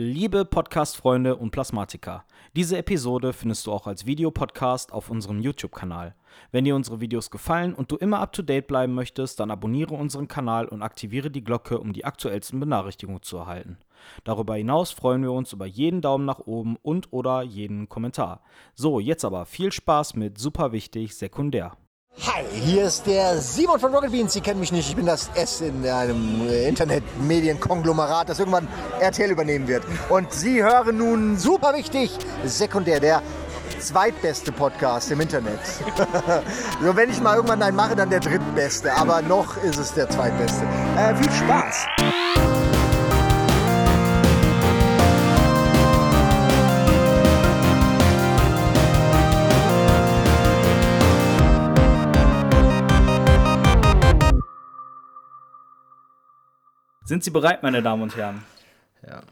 Liebe Podcast-Freunde und Plasmatiker, diese Episode findest du auch als Videopodcast auf unserem YouTube-Kanal. Wenn dir unsere Videos gefallen und du immer up-to-date bleiben möchtest, dann abonniere unseren Kanal und aktiviere die Glocke, um die aktuellsten Benachrichtigungen zu erhalten. Darüber hinaus freuen wir uns über jeden Daumen nach oben und oder jeden Kommentar. So, jetzt aber viel Spaß mit super wichtig sekundär. Hi, hier ist der Simon von Rocket Beans. Sie kennen mich nicht. Ich bin das S in einem äh, Internetmedienkonglomerat, das irgendwann RTL übernehmen wird. Und Sie hören nun super wichtig, sekundär, der zweitbeste Podcast im Internet. so, wenn ich mal irgendwann einen mache, dann der drittbeste. Aber noch ist es der zweitbeste. Äh, viel Spaß! Sind Sie bereit, meine Damen und Herren? Ja.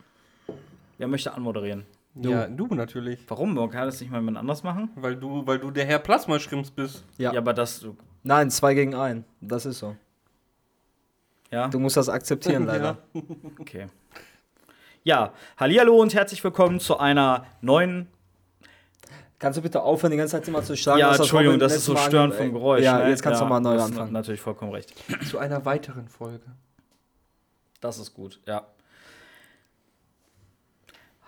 Wer möchte anmoderieren? Du. Ja, du natürlich. Warum? Man kann das nicht mal jemand anders machen? Weil du, weil du der Herr Plasmaschrimps bist. Ja. ja, aber das. Nein, zwei gegen ein. Das ist so. Ja. Du musst das akzeptieren, leider. Ja. Okay. Ja, hallo und herzlich willkommen zu einer neuen. Kannst du bitte aufhören, die ganze Zeit immer zu sagen? Ja, Entschuldigung, das, das ist so störend vom Geräusch. Ja, ne? jetzt kannst ja, du mal neu anfangen. Natürlich vollkommen recht. Zu einer weiteren Folge. Das ist gut, ja.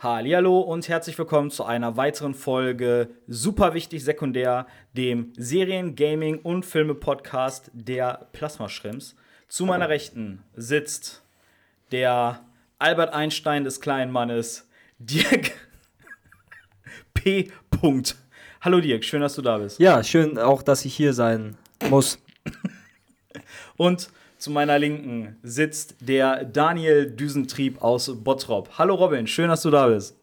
Hallo und herzlich willkommen zu einer weiteren Folge Super wichtig sekundär, dem Serien, Gaming und Filme Podcast der Plasma Schrimps. Zu meiner Rechten sitzt der Albert Einstein des kleinen Mannes, Dirk P. Hallo Dirk, schön, dass du da bist. Ja, schön auch, dass ich hier sein muss. und zu meiner Linken sitzt der Daniel Düsentrieb aus Bottrop. Hallo Robin, schön, dass du da bist.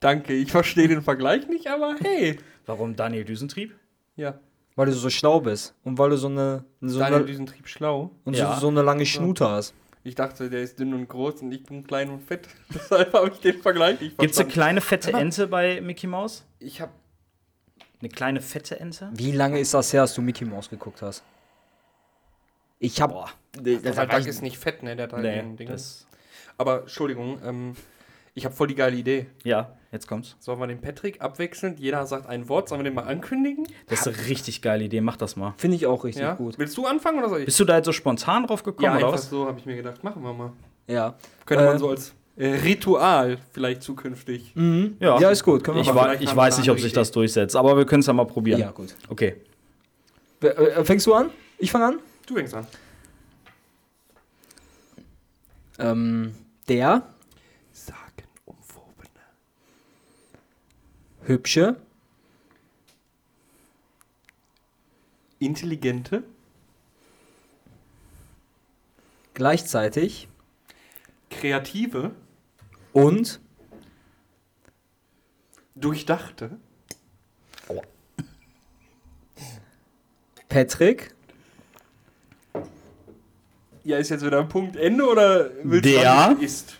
Danke, ich verstehe den Vergleich nicht, aber hey. Warum Daniel Düsentrieb? Ja. Weil du so schlau bist und weil du so eine. So Daniel eine, Düsentrieb schlau. Und ja. so, so, eine lange Schnute hast. Ich dachte, der ist dünn und groß und ich bin klein und fett. Deshalb habe ich den Vergleich nicht verstanden. Gibt es eine kleine fette Ente bei Mickey Mouse? Ich habe. Eine kleine fette Ente? Wie lange ist das her, dass du Mickey Mouse geguckt hast? Ich hab. Boah, der, der ist nicht fett, ne? Der Ding. Das Aber Entschuldigung, ähm, ich habe voll die geile Idee. Ja, jetzt kommt's. Sollen wir den Patrick abwechselnd? Jeder sagt ein Wort. Sollen wir den mal ankündigen? Das ist eine richtig geile Idee. Mach das mal. Finde ich auch richtig ja? gut. Willst du anfangen oder soll ich? Bist du da jetzt so spontan drauf gekommen ja, oder einfach was? so habe ich mir gedacht. Machen wir mal. Ja. Könnte äh, man so als äh, Ritual vielleicht zukünftig. Mhm. Ja. ja, ist gut. Können wir ich wa ich weiß nicht, ob sich das durchsetzt, aber wir können es ja mal probieren. Ja, gut. Okay. Äh, fängst du an? Ich fange an? Du fängst an. Ähm, der sagenumwobene, hübsche, intelligente, gleichzeitig. Kreative. Und durchdachte. Patrick ja, ist jetzt wieder ein Punkt Ende oder willst Der du ist?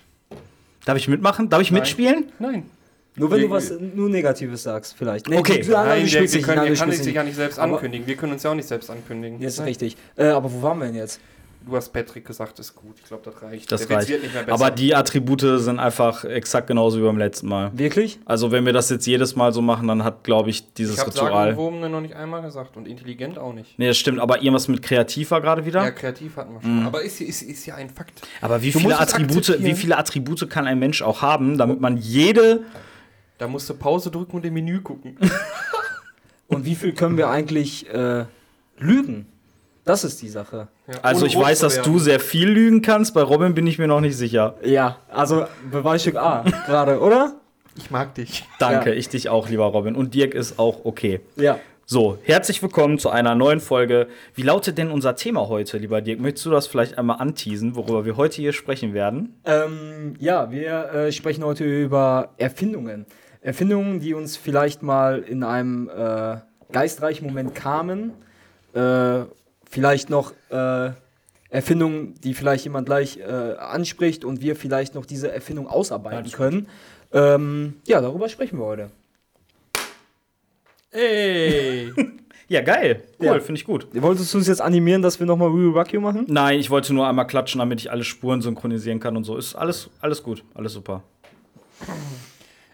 Darf ich mitmachen? Darf ich Nein. mitspielen? Nein. Nur wenn wir, du was nur Negatives sagst, vielleicht. Nee, okay. Du, Nein, der, wir können, er kann sich ja nicht selbst ankündigen. Wir können uns ja auch nicht selbst ankündigen. Das ist richtig. Äh, aber wo waren wir denn jetzt? Du hast Patrick gesagt, ist gut. Ich glaube, das reicht. Das Der reicht. Aber die Attribute sind einfach exakt genauso wie beim letzten Mal. Wirklich? Also, wenn wir das jetzt jedes Mal so machen, dann hat, glaube ich, dieses ich Ritual. Ich habe noch nicht einmal gesagt und intelligent auch nicht. Nee, das stimmt. Aber irgendwas mit kreativ war gerade wieder? Ja, kreativ hatten wir schon. Mhm. Aber ist, ist, ist ja ein Fakt. Aber wie viele, Attribute, wie viele Attribute kann ein Mensch auch haben, damit man jede. Da musst du Pause drücken und im Menü gucken. und wie viel können wir eigentlich äh, lügen? Das ist die Sache. Ja, also ich weiß, dass du sehr viel lügen kannst. Bei Robin bin ich mir noch nicht sicher. Ja, also Beweisstück A gerade, oder? Ich mag dich. Danke, ja. ich dich auch, lieber Robin. Und Dirk ist auch okay. Ja. So, herzlich willkommen zu einer neuen Folge. Wie lautet denn unser Thema heute, lieber Dirk? Möchtest du das vielleicht einmal anteasen, worüber wir heute hier sprechen werden? Ähm, ja, wir äh, sprechen heute über Erfindungen. Erfindungen, die uns vielleicht mal in einem äh, geistreichen Moment kamen. Äh, vielleicht noch äh, Erfindungen, die vielleicht jemand gleich äh, anspricht und wir vielleicht noch diese Erfindung ausarbeiten können. Ähm, ja, darüber sprechen wir heute. Ey! ja, geil. Cool, ja. finde ich gut. Wolltest du uns jetzt animieren, dass wir nochmal We Rock You machen? Nein, ich wollte nur einmal klatschen, damit ich alle Spuren synchronisieren kann und so. Ist alles, alles gut, alles super.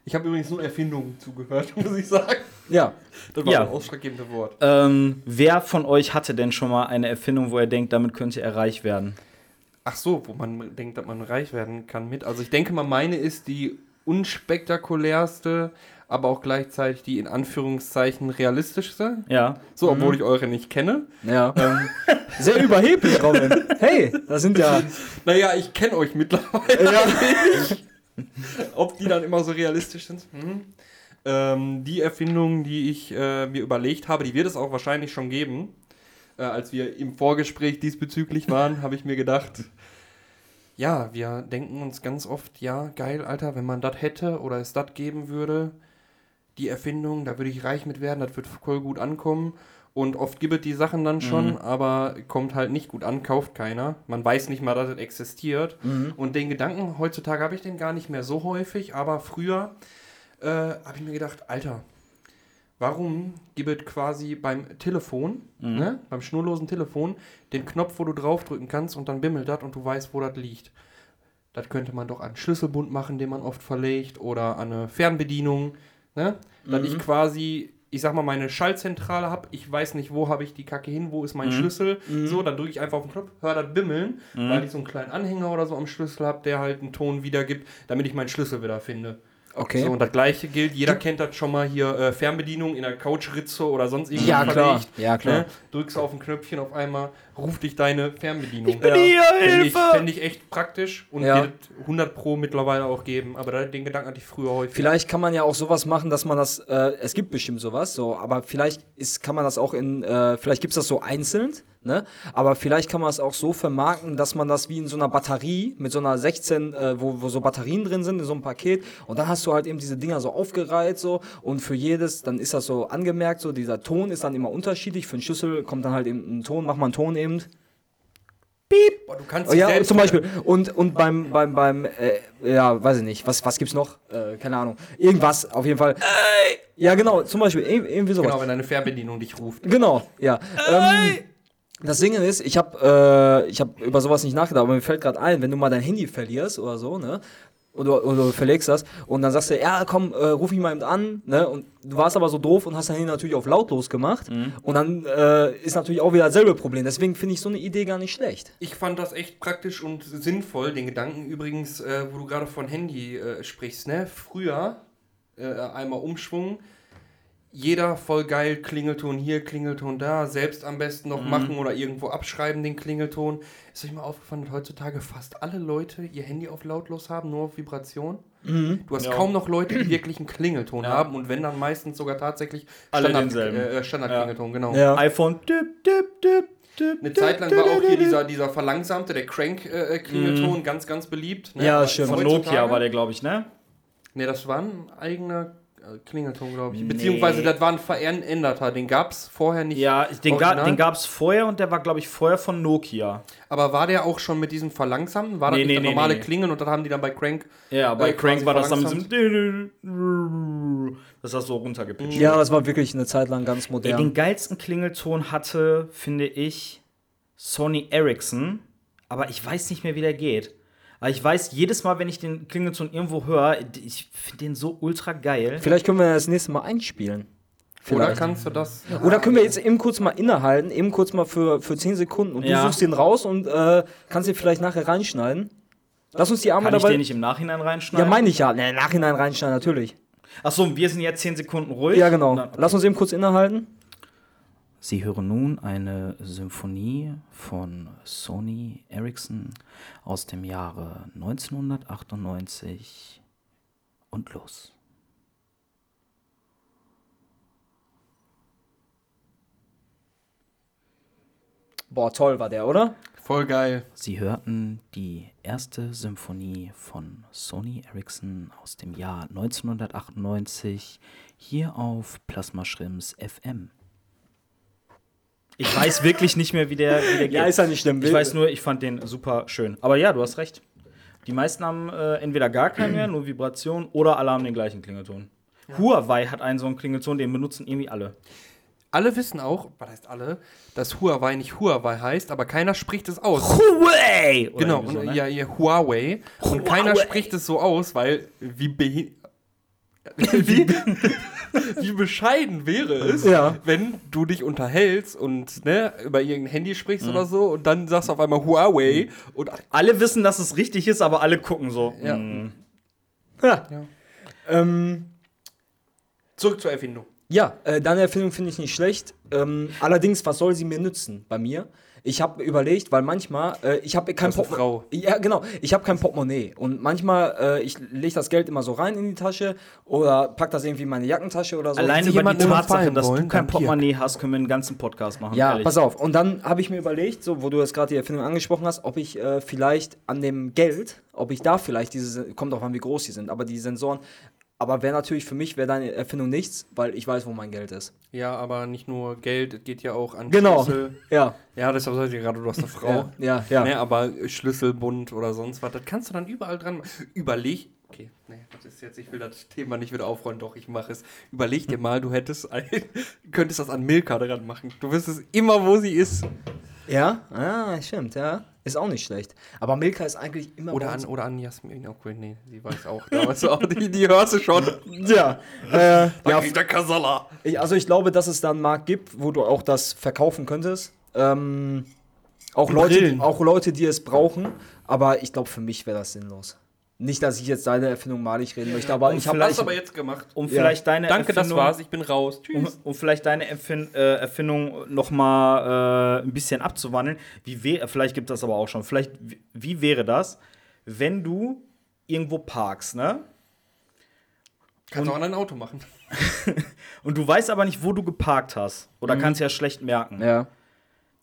Ich habe übrigens nur Erfindungen zugehört, muss ich sagen. Ja. Das war Ja. das ausschlaggebende Wort. Ähm, wer von euch hatte denn schon mal eine Erfindung, wo er denkt, damit könnte er reich werden? Ach so, wo man denkt, dass man reich werden kann mit. Also ich denke mal, meine ist die unspektakulärste, aber auch gleichzeitig die in Anführungszeichen realistischste. Ja. So, obwohl ich eure nicht kenne. Ja. Sehr überheblich, Robin. Hey, das sind ja. Naja, ich kenne euch mittlerweile. ja. Ob die dann immer so realistisch sind? Hm. Ähm, die Erfindung, die ich äh, mir überlegt habe, die wird es auch wahrscheinlich schon geben. Äh, als wir im Vorgespräch diesbezüglich waren, habe ich mir gedacht, ja, wir denken uns ganz oft, ja, geil, Alter, wenn man das hätte oder es das geben würde, die Erfindung, da würde ich reich mit werden, das wird voll gut ankommen. Und oft gibt es die Sachen dann schon, aber kommt halt nicht gut an, kauft keiner. Man weiß nicht mal, dass es existiert. Und den Gedanken, heutzutage habe ich den gar nicht mehr so häufig, aber früher äh, habe ich mir gedacht, Alter, warum gibt es quasi beim Telefon, ne, beim schnurlosen Telefon, den Knopf, wo du draufdrücken kannst und dann bimmelt das und du weißt, wo das liegt. Das könnte man doch an Schlüsselbund machen, den man oft verlegt, oder an eine Fernbedienung, ne? Dass ich quasi, ich sag mal, meine Schaltzentrale habe, ich weiß nicht, wo habe ich die Kacke hin, wo ist mein Schlüssel, so, dann drücke ich einfach auf den Knopf, höre das bimmeln, weil ich so einen kleinen Anhänger oder so am Schlüssel habe, der halt einen Ton wiedergibt, damit ich meinen Schlüssel wieder finde. Okay. So, und das gleiche gilt, jeder kennt das schon mal hier, äh, Fernbedienung in der Couchritze oder sonst irgendwas Ja, klar. Ja, klar. Ne? Drückst auf ein Knöpfchen auf einmal, ruft dich deine Fernbedienung. bin hier, Fände ich, Hilfe! fänd ich echt praktisch und Ja. wird 100 Pro mittlerweile auch geben. Aber den Gedanken hatte ich früher häufig. Vielleicht kann man ja auch sowas machen, dass man das, äh, es gibt bestimmt sowas, so, aber vielleicht ist, kann man das auch in, äh, vielleicht gibt es das so einzeln, ne? Aber vielleicht kann man es auch so vermarkten, dass man das wie in so einer Batterie mit so einer 16, äh, wo, wo so Batterien drin sind, in so einem Paket und dann hast du halt eben diese Dinger so aufgereiht so und für jedes, dann ist das so angemerkt, so dieser Ton ist dann immer unterschiedlich, für einen Schlüssel kommt dann halt eben ein Ton, mach mal einen Ton eben. Boah, du kannst Oh, ja, zum Beispiel. Und, und beim, beim, beim, äh, ja, weiß ich nicht, was, was gibt's noch? Äh, keine Ahnung. Irgendwas, auf jeden Fall. Ja, genau, zum Beispiel, ir- irgendwie sowas. Genau, wenn deine Fernbedienung dich ruft. Genau, ja. Ähm, das Ding ist, ich habe äh, ich hab über sowas nicht nachgedacht, aber mir fällt gerade ein, wenn du mal dein Handy verlierst oder so, ne? Oder, oder du verlegst das und dann sagst du, ja, komm, äh, ruf mich mal eben an, ne? Und du warst aber so doof und hast dein Handy natürlich auf lautlos gemacht. Und dann äh, ist natürlich auch wieder dasselbe Problem. Deswegen finde ich so eine Idee gar nicht schlecht. Ich fand das echt praktisch und sinnvoll, den Gedanken übrigens, äh, wo du gerade von Handy äh, sprichst, ne? Früher, äh, einmal Umschwung, jeder voll geil, Klingelton hier, Klingelton da, selbst am besten noch machen oder irgendwo abschreiben den Klingelton. Ist euch mal aufgefallen, dass heutzutage fast alle Leute ihr Handy auf lautlos haben, nur auf Vibration? Du hast Ja. kaum noch Leute, die wirklich einen Klingelton haben und wenn dann meistens sogar tatsächlich Standard, äh, Standardklingelton, genau. Ja. iPhone. Dip, dip, dip, dip, Eine Zeit lang war auch hier dieser, dieser verlangsamte, der Crank-Klingelton, ganz, ganz beliebt. ne? Ja, stimmt. Von Nokia war der, glaube ich, ne? Ne, das war ein eigener äh, Klingelton, glaube ich. Beziehungsweise das war ein veränderter, den gab es vorher nicht. Ja, den, ga, den gab es vorher und der war, glaube ich, vorher von Nokia. Aber war der auch schon mit diesem verlangsamten? War das Nee, nicht nee, nee, normale nee. Klingeln und dann haben die dann bei Crank. Ja, bei äh, Crank war das dann mit diesem. Das hast du so runtergepitcht. Ja, das war wirklich eine Zeit lang ganz modern. den geilsten Klingelton hatte, finde ich, Sony Ericsson. Aber ich weiß nicht mehr, wie der geht. Aber ich weiß, jedes Mal, wenn ich den Klingelton irgendwo höre, ich finde den so ultra geil. Vielleicht können wir das nächste Mal einspielen. Oder Vielleicht. kannst du das. Oder können wir jetzt eben kurz mal innehalten, eben kurz mal für, für 10 Sekunden und Ja. du suchst den raus und äh, kannst den vielleicht nachher reinschneiden. Lass uns die Arme Kann ich dabei. den nicht im Nachhinein ja, reinschneiden? meine ich ja. Nee, Nachhinein reinschneiden, natürlich. Achso, wir sind jetzt 10 Sekunden ruhig. Ja, genau. Na, Lass uns eben kurz innehalten. Sie hören nun eine Symphonie von Sony Ericsson aus dem Jahre 1998 und los. Boah, toll war der, oder? Voll geil. Sie hörten die erste Symphonie von Sony Ericsson aus dem Jahr 1998 hier auf Plasma Schrimms FM. Ich weiß wirklich nicht mehr, wie der, wie der geht. Ja, ist ja nicht schlimm. Ich weiß nur, ich fand den super schön. Aber ja, du hast recht. Die meisten haben äh, entweder gar keinen mehr, nur Vibration, oder alle haben den gleichen Klingelton. Huawei hat einen so einen Klingelton, den benutzen irgendwie alle. alle wissen auch, was heißt alle, dass Huawei nicht Huawei heißt, aber keiner spricht es aus. Huawei! Oder Genau, so, ne? ja, ja, Huawei. Und keiner spricht es so aus, weil wie wie, wie bescheiden wäre es, Ja. wenn du dich unterhältst und ne, über irgendein Handy sprichst Mhm. oder so und dann sagst du auf einmal Huawei und Alle wissen, dass es richtig ist, aber alle gucken so. Ja. mm. Ja. Ja. Ähm, zurück zur Erfindung. Ja, äh, deine Erfindung finde ich nicht schlecht. Ähm, allerdings, was soll sie mir nützen bei mir? Ich habe überlegt, weil manchmal, äh, ich habe kein Portemonnaie. Frau. Ja, genau. Ich habe kein Portemonnaie. Und manchmal, äh, ich lege das Geld immer so rein in die Tasche oder pack das irgendwie in meine Jackentasche oder so. Allein über die Tatsache, dass du wollen, kein dann hier. Portemonnaie hast, können wir einen ganzen Podcast machen. Ja, ehrlich. pass auf. Und dann habe ich mir überlegt, so, wo du jetzt gerade die Erfindung angesprochen hast, ob ich äh, vielleicht an dem Geld, ob ich da vielleicht diese, kommt auch an, wie groß die sind, aber die Sensoren, aber wäre natürlich für mich, wäre deine Erfindung nichts, weil ich weiß, wo mein Geld ist. Ja, aber nicht nur Geld, es geht ja auch an Genau. Schlüssel. Ja. Ja, deshalb sag ich gerade, du hast eine Frau. Ja, ja. ja. Ne, aber Schlüsselbund oder sonst was, das kannst du dann überall dran machen. Überleg, okay, nee, das ist jetzt, ich will das Thema nicht wieder aufräumen, doch, ich mache es. Überleg dir mal, du hättest, ein, könntest das an Milka dran machen. Du wüsstest immer, wo sie ist. Ja, ah, stimmt, ja. Ist auch nicht schlecht. Aber Milka ist eigentlich immer Oder an, oder an Jasmin, okay, nee, sie weiß auch. Da weißt du auch, die, die hörst du schon. Ja, äh, ja der Kasala. also ich glaube, dass es da einen Markt gibt, wo du auch das verkaufen könntest. Ähm, auch, Leute, auch Leute, die es brauchen. Aber ich glaube, für mich wäre das sinnlos. Nicht, dass ich jetzt deine Erfindung malig reden möchte, aber ich habe du aber jetzt gemacht. Um Ja. vielleicht deine Danke, das Erfindung, war's, ich bin raus. Um, Tschüss. um vielleicht deine Erfin äh, Erfindung noch mal äh, ein bisschen abzuwandeln. Wie wär, vielleicht gibt das aber auch schon. Vielleicht, wie, wie wäre das, wenn du irgendwo parkst, ne? Kannst du auch an dein Auto machen. Und du weißt aber nicht, wo du geparkt hast. Oder kannst ja schlecht merken. Ja.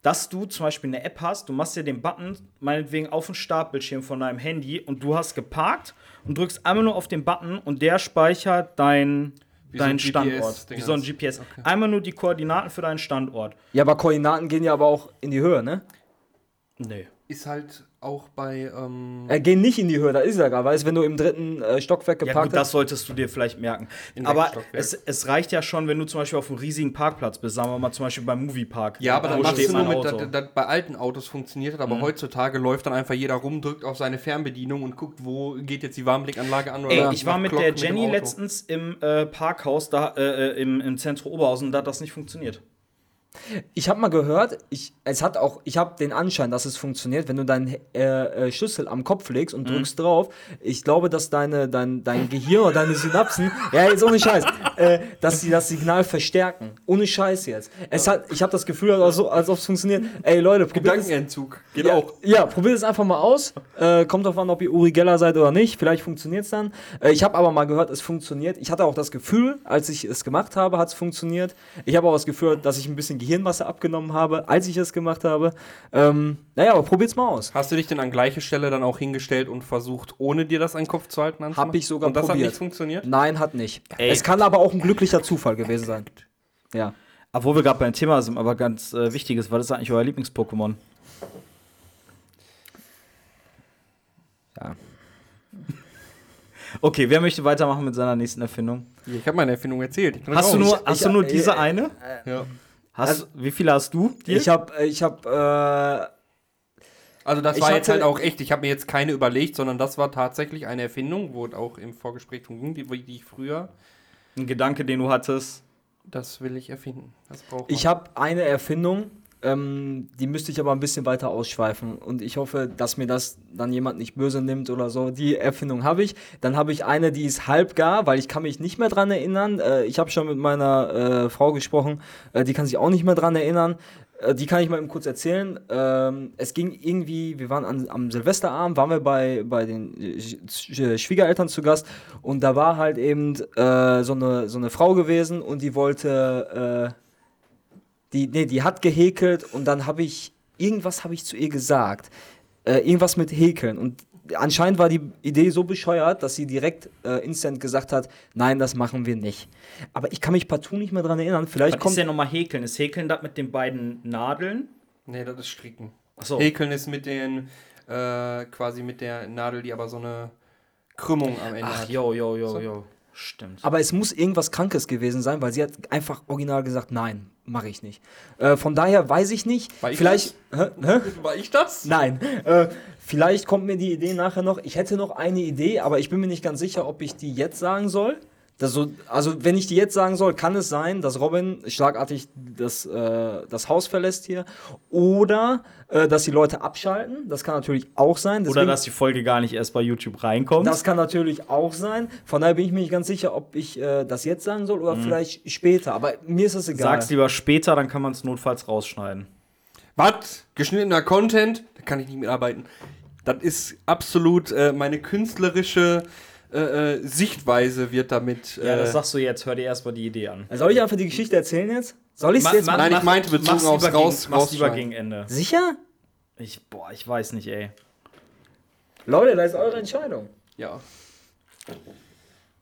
Dass du zum Beispiel eine App hast, du machst dir den Button meinetwegen auf den Startbildschirm von deinem Handy und du hast geparkt und drückst einmal nur auf den Button und der speichert dein, Wie so deinen ein Standort. GPS Wie so ein GPS. Einmal nur die Koordinaten für deinen Standort. ja, aber Koordinaten gehen ja aber auch in die Höhe, ne? Nee. Ist halt auch bei, ähm, Äh, gehen nicht in die Höhe, da ist ja gar, weißt du, wenn du im dritten äh, Stockwerk Ja, geparkt gut, das hast. solltest du dir vielleicht merken. Aber es, es reicht ja schon, wenn du zum Beispiel auf einem riesigen Parkplatz bist, sagen wir mal zum Beispiel beim Moviepark. Ja, aber dann machst steht du nur mit, das, das, bei alten Autos funktioniert das, aber heutzutage läuft dann einfach jeder rum, drückt auf seine Fernbedienung und guckt, wo geht jetzt die Warmblickanlage an oder Ey, ich war mit Glock der Jenny Auto. letztens im äh, Parkhaus da äh, äh, im, im Zentrum Oberhausen, da hat das nicht funktioniert. Ich habe mal gehört, ich, es hat auch, ich habe den Anschein, dass es funktioniert, wenn du deinen äh, äh, Schlüssel am Kopf legst und drückst drauf. Ich glaube, dass deine, dein, dein Gehirn oder deine Synapsen, ja, jetzt ohne Scheiß, äh, dass sie das Signal verstärken. Ohne Scheiß jetzt. Es hat, ich habe das Gefühl, als, als ob es funktioniert. Ey, Leute, probiert es. Gedankenentzug. Geht Ja, auch. ja, probiert es einfach mal aus. Äh, kommt drauf an, ob ihr Uri Geller seid oder nicht. Vielleicht funktioniert es dann. Äh, ich habe aber mal gehört, es funktioniert. Ich hatte auch das Gefühl, als ich es gemacht habe, hat es funktioniert. Ich habe auch das Gefühl, dass ich ein bisschen Gehirnmasse abgenommen habe, als ich es gemacht habe. Ähm, naja, aber probiert's mal aus. Hast du dich denn an gleiche Stelle dann auch hingestellt und versucht, ohne dir das an den Kopf zu halten? anzumachen? Hab ich sogar Und das hat probiert. nicht funktioniert? Nein, hat nicht. Ey. Es kann aber auch ein glücklicher Zufall gewesen sein. Ja. Obwohl wir gerade beim Thema sind, aber ganz äh, wichtig ist, was ist eigentlich euer Lieblings-Pokémon? Ja. Okay, wer möchte weitermachen mit seiner nächsten Erfindung? Ich habe meine Erfindung erzählt. Hast du nur, hast ich- du nur diese äh, eine? Ja. Hast, wie viele hast du? Ich habe, ich habe, Also das war jetzt halt auch echt, ich habe mir jetzt keine überlegt, sondern das war tatsächlich eine Erfindung, wo auch im Vorgespräch drum ging, die, die ich früher, Ein Gedanke, den du hattest. das will ich erfinden. Das braucht äh, ich habe eine Erfindung, ähm, die müsste ich aber ein bisschen weiter ausschweifen. Und ich hoffe, dass mir das dann jemand nicht böse nimmt oder so. Die Erfindung habe ich. Dann habe ich eine, die ist halbgar, weil ich kann mich nicht mehr dran erinnern. Äh, ich habe schon mit meiner äh, Frau gesprochen, äh, die kann sich auch nicht mehr dran erinnern. Äh, Die kann ich mal eben kurz erzählen. Ähm, es ging irgendwie, wir waren an, am Silvesterabend, waren wir bei, bei den äh, Sch- Schwiegereltern zu Gast und da war halt eben äh, so, eine, so eine Frau gewesen und die wollte, die, nee, die hat gehäkelt und dann habe ich, irgendwas habe ich zu ihr gesagt. Äh, irgendwas mit Häkeln und anscheinend war die Idee so bescheuert, dass sie direkt äh, instant gesagt hat, nein, das machen wir nicht. Aber ich kann mich partout nicht mehr dran erinnern. Vielleicht Was kommt ist denn nochmal Häkeln? Ist Häkeln das mit den beiden Nadeln? Nee, das ist Stricken. Achso. Häkeln ist mit den, äh, quasi mit der Nadel, die aber so eine Krümmung am Ende Ach, hat. jo, jo, jo, So. jo. Stimmt. Aber es muss irgendwas Krankes gewesen sein, weil sie hat einfach original gesagt, nein, mache ich nicht. Äh, von daher weiß ich nicht. War ich vielleicht. Hä? Hä? War ich das? Nein. Äh, vielleicht kommt mir die Idee nachher noch. Ich hätte noch eine Idee, aber ich bin mir nicht ganz sicher, ob ich die jetzt sagen soll. Das so, also, wenn ich die jetzt sagen soll, kann es sein, dass Robin schlagartig das, äh, das Haus verlässt hier. Oder äh, dass die Leute abschalten. Das kann natürlich auch sein. Oder Deswegen- dass die Folge gar nicht erst bei YouTube reinkommt. das kann natürlich auch sein. Von daher bin ich mir nicht ganz sicher, ob ich äh, das jetzt sagen soll Mhm. oder vielleicht später. Aber mir ist es egal. Sag's lieber später, dann kann man es notfalls rausschneiden. Was? Geschnittener Content? Da kann ich nicht mitarbeiten. Das ist absolut äh, meine künstlerische äh, äh, Sichtweise wird damit. Ja, äh, das sagst du jetzt. Hör dir erstmal die Idee an. Soll ich einfach die Geschichte erzählen jetzt? Soll ich es jetzt ma- machen? Nein, ich mach- meinte bezogen aufs lieber Raus- gegen, mach's lieber Rausschneiden. gegen Ende. Sicher? Ich, boah, ich weiß nicht, ey. Leute, das ist eure Entscheidung. ja.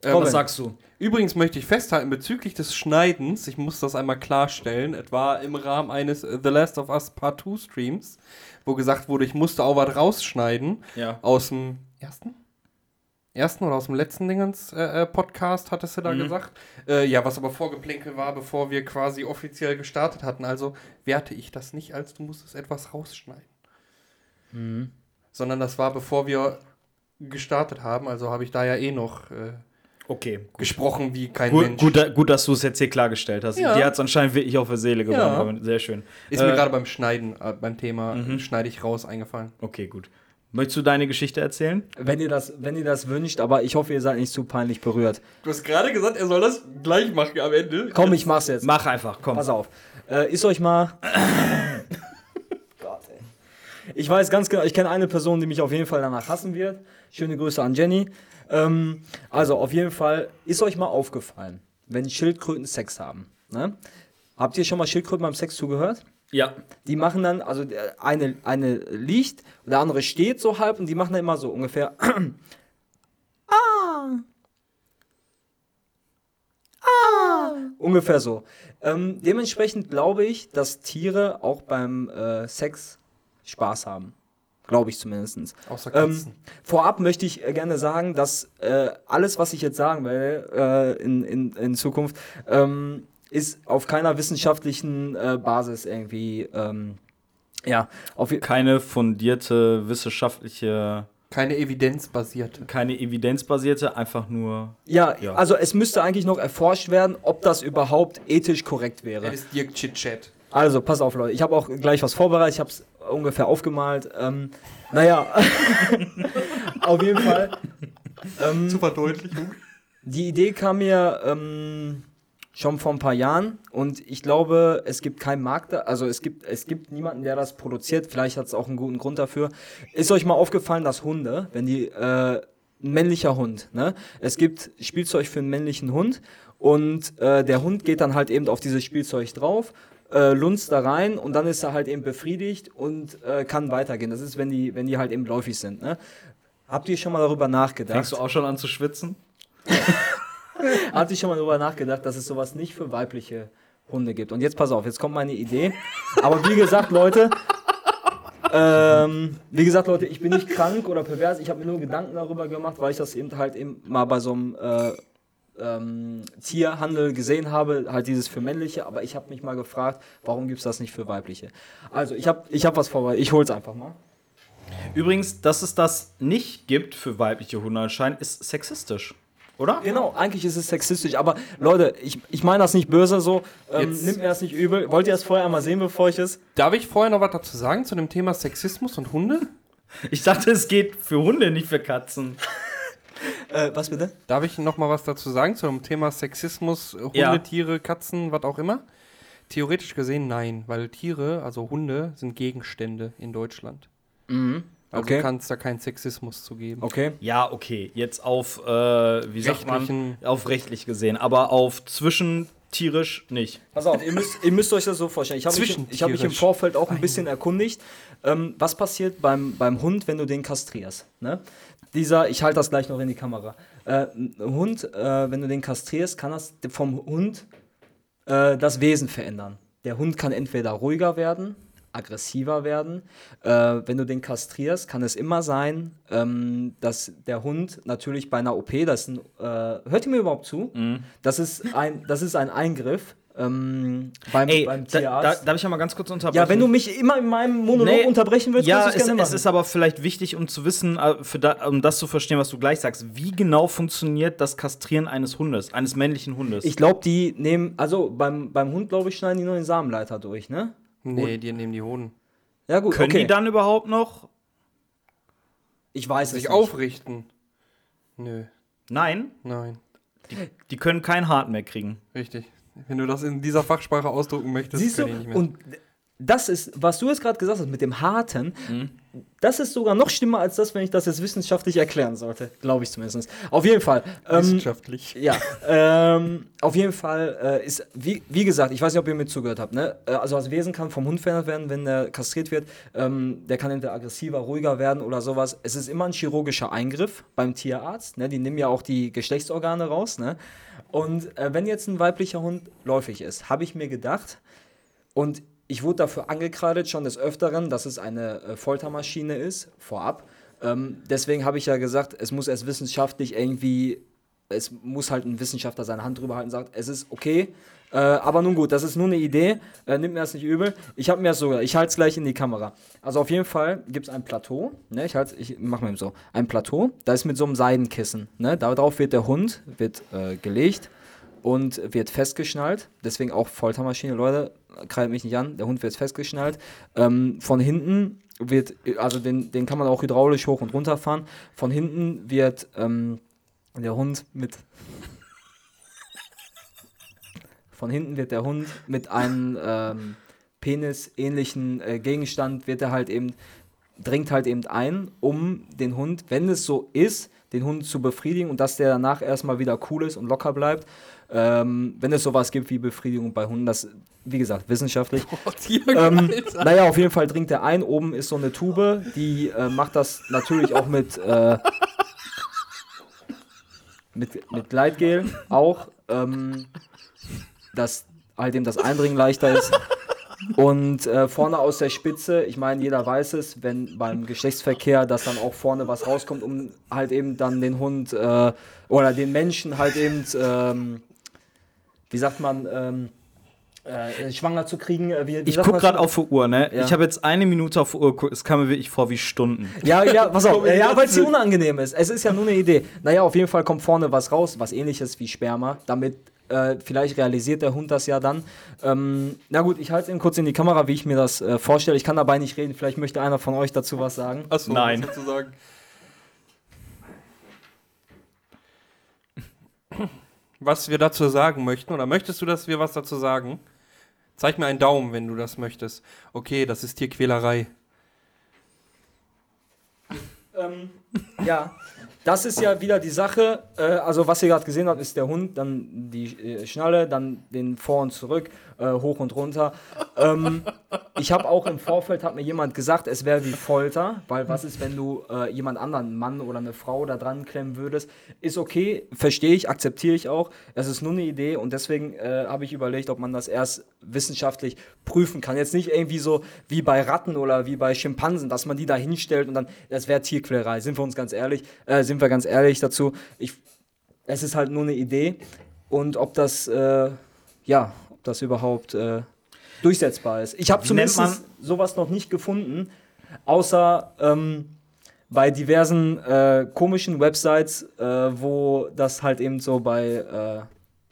Äh, Robin. was sagst du? Übrigens möchte ich festhalten, bezüglich des Schneidens, ich muss das einmal klarstellen, es war im Rahmen eines äh, The Last of Us Part 2 Streams, wo gesagt wurde, ich musste auch was rausschneiden. Ja. Aus dem ersten? Ersten oder aus dem letzten Dingens äh, äh, Podcast, hattest du da gesagt? Äh, ja, was aber Vorgeplänkel war, bevor wir quasi offiziell gestartet hatten. Also werte ich das nicht als du musstest etwas rausschneiden. Sondern das war bevor wir gestartet haben, also habe ich da ja eh noch äh, Okay. gesprochen wie kein Gut, Mensch. gut, gut, dass du es jetzt hier klargestellt hast. Ja. Dir hat es anscheinend wirklich auf der Seele gewonnen. Ja. Sehr schön. Ist mir Äh, gerade beim Schneiden, äh, beim Thema schneide ich raus eingefallen. Okay, gut. Möchtest du deine Geschichte erzählen? Wenn ihr, das, wenn ihr das wünscht, aber ich hoffe, ihr seid nicht zu peinlich berührt. Du hast gerade gesagt, er soll das gleich machen am Ende. Komm, ich mach's jetzt. Mach einfach, komm. Pass auf. Äh, ist euch mal. Gott, ey. Ich weiß ganz genau, ich kenne eine Person, die mich auf jeden Fall danach hassen wird. Schöne Grüße an Jenny. Ähm, also, auf jeden Fall, ist euch mal aufgefallen, wenn Schildkröten Sex haben. Ne? Habt ihr schon mal Schildkröten beim Sex zugehört? Ja. Die machen dann, also der eine, eine liegt und der andere steht so halb und die machen dann immer so ungefähr. ah. Ah. Ungefähr so. Ähm, dementsprechend glaube ich, dass Tiere auch beim äh, Sex Spaß haben. Glaube ich zumindest. Außer Ähm, Katzen. vorab möchte ich äh, gerne sagen, dass äh, alles, was ich jetzt sagen werde äh, in, in, in Zukunft, ähm, ist auf keiner wissenschaftlichen äh, Basis irgendwie, ähm, ja, auf, Keine fundierte wissenschaftliche, Keine evidenzbasierte. keine evidenzbasierte, einfach nur. ja, Ja. also es müsste eigentlich noch erforscht werden, ob das überhaupt ethisch korrekt wäre. Das ist Dirk Chit-Chat. Also, pass auf, Leute. Ich habe auch gleich was vorbereitet. Ich habe es ungefähr aufgemalt. Ähm, naja, auf jeden Fall. Ähm, Zur Verdeutlichung. die Idee kam mir ähm, schon vor ein paar Jahren und ich glaube, es gibt keinen Markt, da, also es gibt, es gibt niemanden, der das produziert. Vielleicht hat es auch einen guten Grund dafür. Ist euch mal aufgefallen, dass Hunde, wenn die, äh, ein männlicher Hund, ne? Es gibt Spielzeug für einen männlichen Hund und äh, der Hund geht dann halt eben auf dieses Spielzeug drauf, äh, lunzt da rein und dann ist er halt eben befriedigt und äh, kann weitergehen. Das ist, wenn die, wenn die halt eben läufig sind, ne? Habt ihr schon mal darüber nachgedacht? Fängst du auch schon an zu schwitzen? Hatte ich schon mal darüber nachgedacht, dass es sowas nicht für weibliche Hunde gibt. Und jetzt pass auf, jetzt kommt meine Idee. Aber wie gesagt, Leute, ähm, wie gesagt, Leute, ich bin nicht krank oder pervers. Ich habe mir nur Gedanken darüber gemacht, weil ich das eben halt eben mal bei so einem äh, ähm, Tierhandel gesehen habe, halt dieses für männliche. Aber ich habe mich mal gefragt, warum gibt es das nicht für weibliche? Also ich habe ich hab was vorbei. Ich hol's einfach mal. Übrigens, dass es das nicht gibt für weibliche Hunde anscheinend, ist sexistisch. Oder? Genau, eigentlich ist es sexistisch, aber Leute, ich, ich meine das nicht böse so, ähm, Jetzt- nimmt mir das nicht übel. Wollt ihr das vorher einmal sehen, bevor ich es... Darf ich vorher noch was dazu sagen zu dem Thema Sexismus und Hunde? Ich dachte, es geht für Hunde, nicht für Katzen. Äh, was bitte? Darf ich noch mal was dazu sagen zu dem Thema Sexismus, äh, Hunde, Ja. Tiere, Katzen, was auch immer? Theoretisch gesehen nein, weil Tiere, also Hunde, sind Gegenstände in Deutschland. Also Okay. kann es da keinen Sexismus zu geben. Okay. Ja, okay. Jetzt auf, äh, wie sagt man? Auf rechtlich gesehen. Aber auf zwischentierisch nicht. Pass auf, ihr müsst, ihr müsst euch das so vorstellen. Ich habe mich, ich hab mich im. Vorfeld auch ein bisschen erkundigt. Ähm, was passiert beim, beim Hund, wenn du den kastrierst? Ne? Dieser, ich halte das gleich noch in die Kamera. Äh, Hund, äh, wenn du den kastrierst, kann das vom Hund äh, das Wesen verändern. Der Hund kann entweder ruhiger werden, aggressiver werden. Äh, wenn du den kastrierst, kann es immer sein, ähm, dass der Hund natürlich bei einer OP, das ist ein, äh, hört ihr mir überhaupt zu? Mhm. Das, ist ein, das ist ein Eingriff ähm, beim, Ey, beim da, da, Tierarzt. darf ich ja mal ganz kurz unterbrechen? ja, wenn du mich immer in meinem Monolog Nee, unterbrechen willst, ja, kannst du es, gerne es ist aber vielleicht wichtig, um zu wissen, äh, da, um das zu verstehen, was du gleich sagst. Wie genau funktioniert das Kastrieren eines Hundes, eines männlichen Hundes? Ich glaube, die nehmen, also beim, beim Hund, glaube ich, schneiden die nur den Samenleiter durch, ne? Nee, die nehmen die Hoden. Ja, gut, Können okay. die dann überhaupt noch? ich weiß es Sich nicht. aufrichten. Nö, Nein, nein. die können kein Hart mehr kriegen. Richtig. Wenn du das in dieser Fachsprache ausdrucken möchtest, Siehst du? können die nicht mehr. Und das ist, was du jetzt gerade gesagt hast mit dem Harten, Mhm. Das ist sogar noch schlimmer als das, wenn ich das jetzt wissenschaftlich erklären sollte. Glaube ich zumindest. Auf jeden Fall. Ähm, Wissenschaftlich. ja, ähm, auf jeden Fall äh, ist, wie, wie gesagt, ich weiß nicht, ob ihr mir zugehört habt, ne? Äh, Also das Wesen kann vom Hund verändert werden, wenn er kastriert wird. Ähm, der kann entweder aggressiver, ruhiger werden oder sowas. Es ist immer ein chirurgischer Eingriff beim Tierarzt. Ne? Die nehmen ja auch die Geschlechtsorgane raus. Ne? Und äh, wenn jetzt ein weiblicher Hund läufig ist, habe ich mir gedacht, und ich wurde dafür angekreidet schon des Öfteren, dass es eine äh, Foltermaschine ist, vorab. Ähm, deswegen habe ich ja gesagt, es muss erst wissenschaftlich irgendwie, es muss halt ein Wissenschaftler seine Hand drüber halten und sagt, es ist okay. Äh, aber nun gut, das ist nur eine Idee. Äh, nimmt mir das nicht übel. Ich habe mir das sogar, ich halte es gleich in die Kamera. Also auf jeden Fall gibt es ein Plateau. Ne? Ich, halt, ich mache mal eben so. Ein Plateau, da ist mit so einem Seidenkissen. Ne? Darauf wird der Hund wird, äh, gelegt und wird festgeschnallt. Deswegen auch Foltermaschine, Leute, kreilt mich nicht an. Der Hund wird festgeschnallt. Ähm, von hinten wird, also den, den kann man auch hydraulisch hoch und runter fahren. Von hinten wird ähm, der Hund mit. Von hinten wird der Hund mit einem ähm, Penis-ähnlichen äh, Gegenstand, wird er halt eben, dringt halt eben ein, um den Hund, wenn es so ist, den Hund zu befriedigen und dass der danach erstmal wieder cool ist und locker bleibt. Ähm, wenn es sowas gibt wie Befriedigung bei Hunden, das, wie gesagt, wissenschaftlich. Ähm, naja, auf jeden Fall dringt er ein. Oben ist so eine Tube, die äh, macht das natürlich auch mit, äh, mit, mit Gleitgel auch, ähm, dass halt eben das Eindringen leichter ist. Und äh, vorne aus der Spitze, ich meine, jeder weiß es, wenn beim Geschlechtsverkehr, dass dann auch vorne was rauskommt, um halt eben dann den Hund äh, oder den Menschen halt eben, ähm, wie sagt man, ähm, äh, schwanger zu kriegen. Äh, wie, wie Ich sagt guck man gerade auf die Uhr, ne? Ja. Ich habe jetzt eine Minute auf die Uhr geguckt. Es kam mir wirklich vor wie Stunden. Ja, ja, pass auf. ja, weil es dir unangenehm ist. Es ist ja nur eine Idee. Naja, auf jeden Fall kommt vorne was raus, was ähnliches wie Sperma. Damit äh, vielleicht realisiert der Hund das ja dann. Ähm, na gut, ich halte es eben kurz in die Kamera, wie ich mir das äh, vorstelle. Ich kann dabei nicht reden. Vielleicht möchte einer von euch dazu was sagen. Achso, Nein. sozusagen. Was wir dazu sagen möchten, oder möchtest du, dass wir was dazu sagen? Zeig mir einen Daumen, wenn du das möchtest. Okay, das ist Tierquälerei. Ähm, ja, das ist ja wieder die Sache. Äh, also, was ihr gerade gesehen habt, ist der Hund, dann die äh, Schnalle, dann den vor und zurück, äh, hoch und runter. Ähm, ich habe auch im Vorfeld, hat mir jemand gesagt, es wäre wie Folter, weil was ist, wenn du äh, jemand anderen, Mann oder eine Frau da dran klemmen würdest? Ist okay, verstehe ich, akzeptiere ich auch. Es ist nur eine Idee und deswegen äh, habe ich überlegt, ob man das erst wissenschaftlich prüfen kann. Jetzt nicht irgendwie so wie bei Ratten oder wie bei Schimpansen, dass man die da hinstellt und dann, das wäre Tierquälerei, sind wir uns ganz ehrlich, äh, sind wir ganz ehrlich dazu. Ich, es ist halt nur eine Idee und ob das, äh, ja, das überhaupt äh, durchsetzbar ist. Ich habe zumindest sowas noch nicht gefunden, außer ähm, bei diversen äh, komischen Websites, äh, wo das halt eben so bei äh,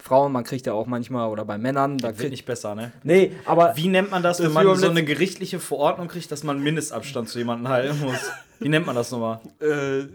Frauen, man kriegt ja auch manchmal, oder bei Männern, da Wird nicht besser, ne? Nee, aber Wie nennt man das, wenn man so eine gerichtliche Verordnung kriegt, dass man Mindestabstand zu jemandem halten muss? Wie nennt man das nochmal? Äh,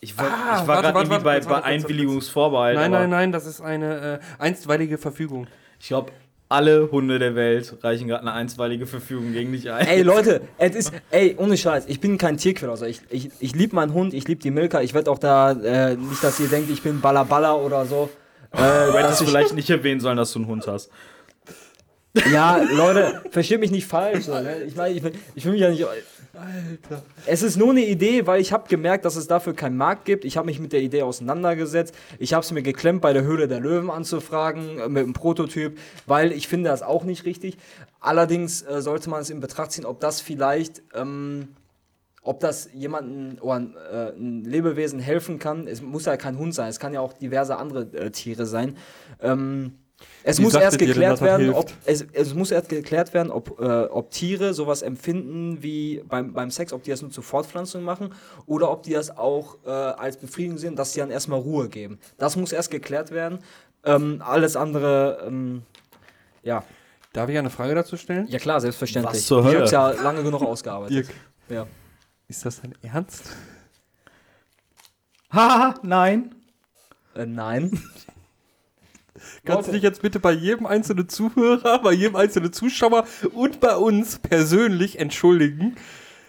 Ich war, Ah, ich war gerade irgendwie warte, bei, bei warte, kurz, Einwilligungsvorbehalt. nein, nein, nein, das ist eine äh, einstweilige Verfügung. Ich glaube, alle Hunde der Welt reichen gerade eine einstweilige Verfügung gegen dich ein. Ey Leute, es ist, ey, ohne Scheiß, ich bin kein Tierquäler. Also ich, ich, ich liebe meinen Hund, ich liebe die Milka. Ich werde auch da, äh, nicht, dass ihr denkt, ich bin Ballaballa oder so. Äh, du hättest ich, vielleicht nicht erwähnen sollen, dass du einen Hund hast. ja, Leute, versteht mich nicht falsch. So, ne? Ich meine, ich, ich will mich ja nicht. Alter. Es ist nur eine Idee, weil ich habe gemerkt, dass es dafür keinen Markt gibt. Ich habe mich mit der Idee auseinandergesetzt. Ich habe es mir geklemmt, bei der Höhle der Löwen anzufragen, äh, mit einem Prototyp, weil ich finde das auch nicht richtig. Allerdings äh, sollte man es in Betracht ziehen, ob das vielleicht, ähm, ob das jemandem oder ein, äh, ein Lebewesen helfen kann. Es muss ja kein Hund sein, es kann ja auch diverse andere äh, Tiere sein. Ähm, es muss erst geklärt werden, ob es, es muss erst geklärt werden, ob, äh, ob Tiere sowas empfinden wie beim, beim Sex, ob die das nur zur Fortpflanzung machen oder ob die das auch äh, als Befriedigung sehen, dass sie dann erstmal Ruhe geben. Das muss erst geklärt werden. Ähm, alles andere, ähm, ja. Darf ich eine Frage dazu stellen? Ja klar, selbstverständlich. Was zur Ich Hölle? hab's ja lange genug ausgearbeitet. Dirk, Ja. ist das dein Ernst? Haha, nein. Äh, nein. Kannst du dich jetzt bitte bei jedem einzelnen Zuhörer, bei jedem einzelnen Zuschauer und bei uns persönlich entschuldigen?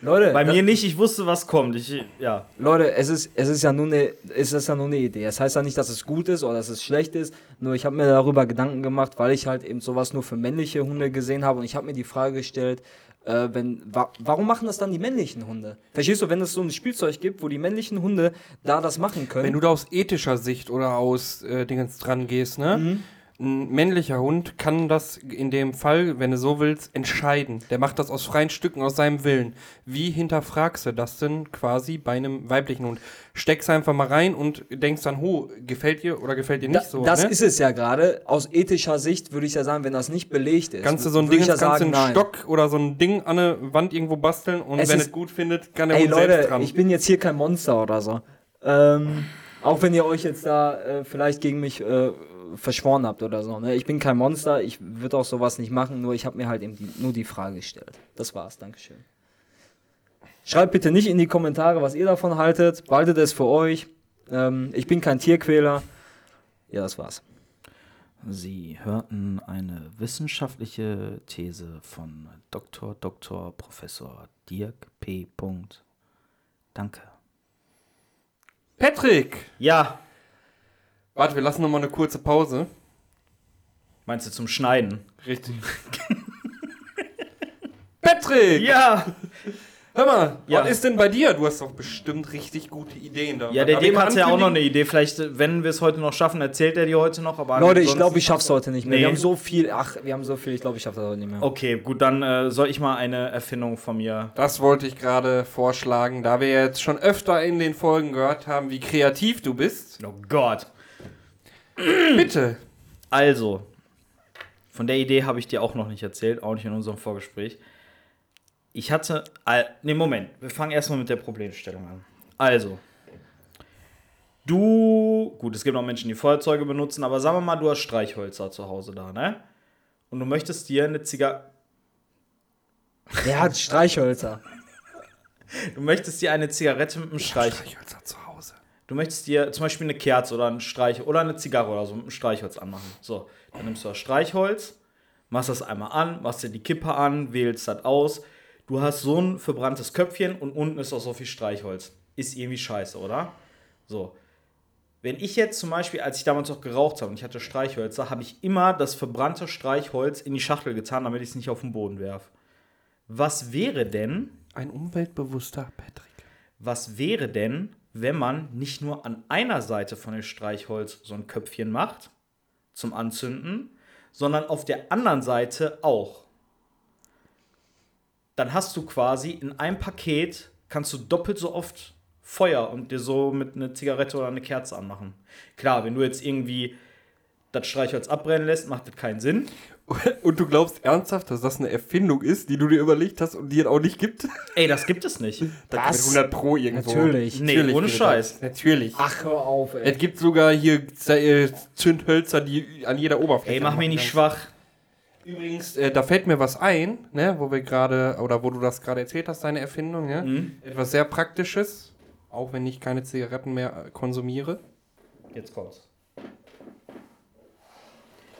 Leute, Bei mir nicht, ich wusste, was kommt. Ich, ja. Leute, es ist, es ist ja nur eine, es ist ja nur eine Idee. Es heißt ja nicht, dass es gut ist oder dass es schlecht ist. Nur ich habe mir darüber Gedanken gemacht, weil ich halt eben sowas nur für männliche Hunde gesehen habe und ich habe mir die Frage gestellt, äh, wenn, wa warum machen das dann die männlichen Hunde? Verstehst du, wenn es so ein Spielzeug gibt, wo die männlichen Hunde da das machen können? Wenn du da aus ethischer Sicht oder aus äh, Dingens dran gehst, ne? Mhm. Ein männlicher Hund kann das in dem Fall, wenn du so willst, entscheiden. Der macht das aus freien Stücken, aus seinem Willen. Wie hinterfragst du das denn quasi bei einem weiblichen Hund? Steckst einfach mal rein und denkst dann, ho, gefällt dir oder gefällt dir da, nicht so? das ne? ist es ja gerade. Aus ethischer Sicht würde ich ja sagen, wenn das nicht belegt ist. Kannst du so ein Ding, ja kannst sagen, einen nein. Stock oder so ein Ding an eine Wand irgendwo basteln und Es wenn es gut findet, kann der Ey Hund selbst Leute, dran. ich bin jetzt hier kein Monster oder so. Ähm, auch wenn ihr euch jetzt da äh, vielleicht gegen mich äh, verschworen habt oder so. Ne? Ich bin kein Monster, ich würde auch sowas nicht machen, nur ich habe mir halt eben die, nur die Frage gestellt. Das war's, Dankeschön. Schreibt bitte nicht in die Kommentare, was ihr davon haltet. Behaltet es für euch. Ähm, ich bin kein Tierquäler. Ja, das war's. Sie hörten eine wissenschaftliche These von Dr. Dr. Professor Dirk P. Punkt. Danke. Patrick! Ja. Warte, wir lassen noch mal eine kurze Pause. Meinst du zum Schneiden? Richtig. Patrick! Ja. Hör mal, Ja. was ist denn bei dir? Du hast doch bestimmt richtig gute Ideen da. Ja, der mal hat ja auch noch eine? Idee. Vielleicht, wenn wir es heute noch schaffen, erzählt er die heute noch. Aber Leute, ich glaube, ich schaff's heute nicht mehr. Nee. Wir haben so viel, ach, wir haben so viel, ich glaube, ich schaff das heute nicht mehr. Okay, gut, dann äh, soll ich mal eine Erfindung von mir. Das wollte ich gerade vorschlagen, da wir jetzt schon öfter in den Folgen gehört haben, wie kreativ du bist. Oh Gott. Bitte. Also, von der Idee habe ich dir auch noch nicht erzählt, auch nicht in unserem Vorgespräch. Ich hatte. Ne, Moment. Wir fangen erstmal mit der Problemstellung an. Also. Du. Gut, es gibt auch Menschen, die Feuerzeuge benutzen, aber sagen wir mal, du hast Streichhölzer zu Hause da, ne? Und du möchtest dir eine Zigarette. Der hat Streichhölzer. Du möchtest dir eine Zigarette mit einem Streich. Streichhölzer zu Hause. Du möchtest dir zum Beispiel eine Kerze oder ein Streich oder eine Zigarre oder so mit einem Streichholz anmachen. So, dann nimmst du das Streichholz, machst das einmal an, machst dir die Kippe an, wählst das aus. Du hast so ein verbranntes Köpfchen und unten ist auch so viel Streichholz. Ist irgendwie scheiße, oder? So. Wenn ich jetzt zum Beispiel, als ich damals noch geraucht habe und ich hatte Streichhölzer, habe ich immer das verbrannte Streichholz in die Schachtel getan, damit ich es nicht auf den Boden werfe. Was wäre denn, Ein umweltbewusster Patrick. was wäre denn, wenn man nicht nur an einer Seite von dem Streichholz so ein Köpfchen macht zum Anzünden, sondern auf der anderen Seite auch? Dann hast du quasi in einem Paket, kannst du doppelt so oft Feuer und dir so mit einer Zigarette oder eine Kerze anmachen. Klar, wenn du jetzt irgendwie das Streichholz abbrennen lässt, macht das keinen Sinn. Und du glaubst ernsthaft, dass das eine Erfindung ist, die du dir überlegt hast und die es auch nicht gibt? Ey, das gibt es nicht. Da gibt es 100 Pro irgendwo. Natürlich. Nee, ohne gibt es Scheiß. das. Natürlich. Ach, hör auf, ey. Es gibt sogar hier äh, Zündhölzer, die an jeder Oberfläche. Ey, mach mich nicht schwach. Übrigens, äh, da fällt mir was ein, ne, wo wir gerade, oder wo du das gerade erzählt hast, deine Erfindung, ja? Etwas sehr Praktisches, auch wenn ich keine Zigaretten mehr äh, konsumiere. Jetzt kommt's.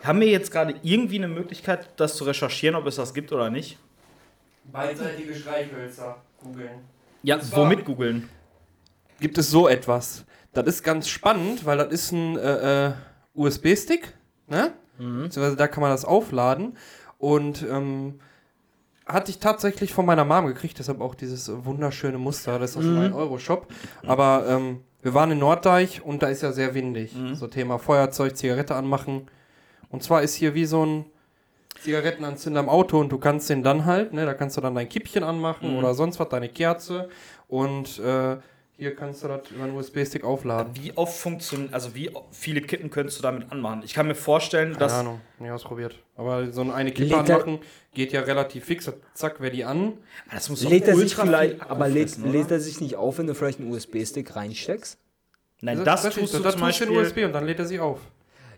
Haben wir jetzt gerade irgendwie eine Möglichkeit, das zu recherchieren, ob es das gibt oder nicht? Beidseitige Streichhölzer googeln. Ja, womit googeln? Gibt es so etwas? Das ist ganz spannend, weil das ist ein äh, äh, USB-Stick, ne? Beziehungsweise da kann man das aufladen und ähm, hatte ich tatsächlich von meiner Mom gekriegt, deshalb auch dieses wunderschöne Muster. Das ist auch schon ein Euro-Shop. Aber ähm, wir waren in Norddeich und da ist ja sehr windig. So Thema Feuerzeug, Zigarette anmachen. Und zwar ist hier wie so ein Zigarettenanzünder im Auto und du kannst den dann halt, ne, da kannst du dann dein Kippchen anmachen oder sonst was, deine Kerze. Und äh, hier kannst du das über einen USB-Stick aufladen. Wie oft funktioniert, also wie viele Kippen könntest du damit anmachen? Ich kann mir vorstellen, Keine dass. Ahnung, nie ausprobiert. Aber so eine Kippe Lädt anmachen geht ja relativ fix. Zack, wäre die an. Das muss Lädt er sich vielleicht, viel aber lädt, lädt er sich nicht auf, wenn du vielleicht einen USB-Stick reinsteckst? Nein, das, ist- tust du das zum tust du in Beispiel. USB und dann lädt er sich auf.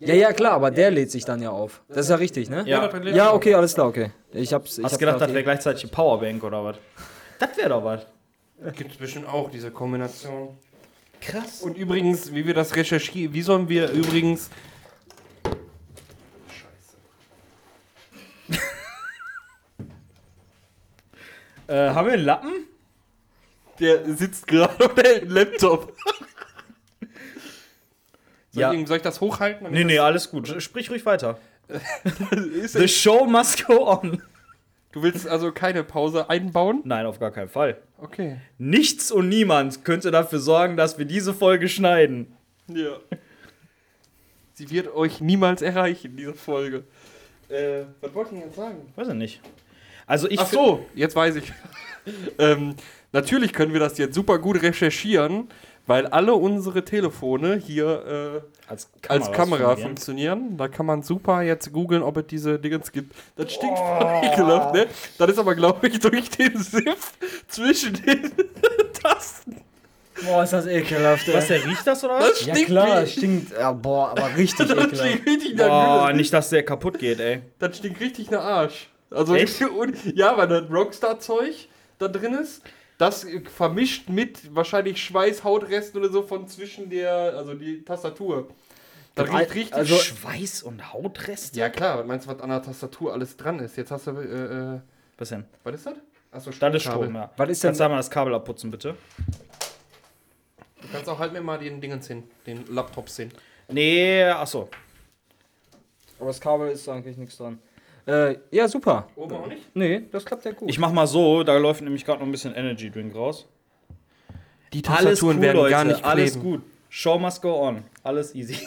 Ja, ja, klar, aber der lädt sich dann ja auf. Das ist ja richtig, ne? Ja. Ja, okay, alles klar, okay. Ich hab's. Ich Hast hab's gedacht, das wäre gleichzeitig eine Powerbank oder was? Das wäre doch was. Gibt es bestimmt auch diese Kombination. Krass. Und übrigens, wie wir das recherchieren, wie sollen wir übrigens. Äh, haben wir einen Lappen? Der sitzt gerade auf dem Laptop. Soll, Ja. ich, soll ich das hochhalten? Nee, nee, alles gut. Sprich ruhig weiter. The show must go on. Du willst also keine Pause einbauen? Nein, auf gar keinen Fall. Okay. Nichts und niemand könnte dafür sorgen, dass wir diese Folge schneiden. Ja. Sie wird euch niemals erreichen, diese Folge. Äh, was wollte ich denn jetzt sagen? Weiß ich nicht. Also ich Ach so, jetzt weiß ich. ähm, natürlich können wir das jetzt super gut recherchieren, weil alle unsere Telefone hier äh, als als Kamera funktionieren. Da kann man super jetzt googeln, ob es diese Dingens gibt. Das stinkt voll ekelhaft, ne? Das ist aber, glaube ich, durch den Siff zwischen den Tasten. Boah, ist das ekelhaft, ey. Was, der riecht das oder Das was? Ja stinkt klar, wie- es stinkt. Ja, boah, aber richtig Das ekelhaft. stinkt richtig nach Boah, Gülle. nicht, dass der kaputt geht, ey. Das stinkt richtig nach Arsch. Also, Echt? Ja, weil das Rockstar-Zeug da drin ist. Das äh, vermischt mit wahrscheinlich Schweiß-Hautresten oder so von zwischen der, also die Tastatur. Das riecht richtig. also- Schweiß und Hautreste? ja, klar, was meinst du, was an der Tastatur alles dran ist? Jetzt hast du, äh, äh, Was denn? was ist das? Achso, Das ist Strom, ja. Was ist denn- Kannst du einmal das Kabel abputzen, bitte? Du kannst auch halt mir mal den Dingens hin, den Laptops hin. Nee, achso. Aber das Kabel ist eigentlich nichts dran. Äh, ja, super. Oben auch nicht? Nee, das klappt ja gut. Ich mach mal so, da läuft nämlich gerade noch ein bisschen Energy Drink raus. Die Alles cool, Leute, alles kleben. gut. Show must go on. Alles easy.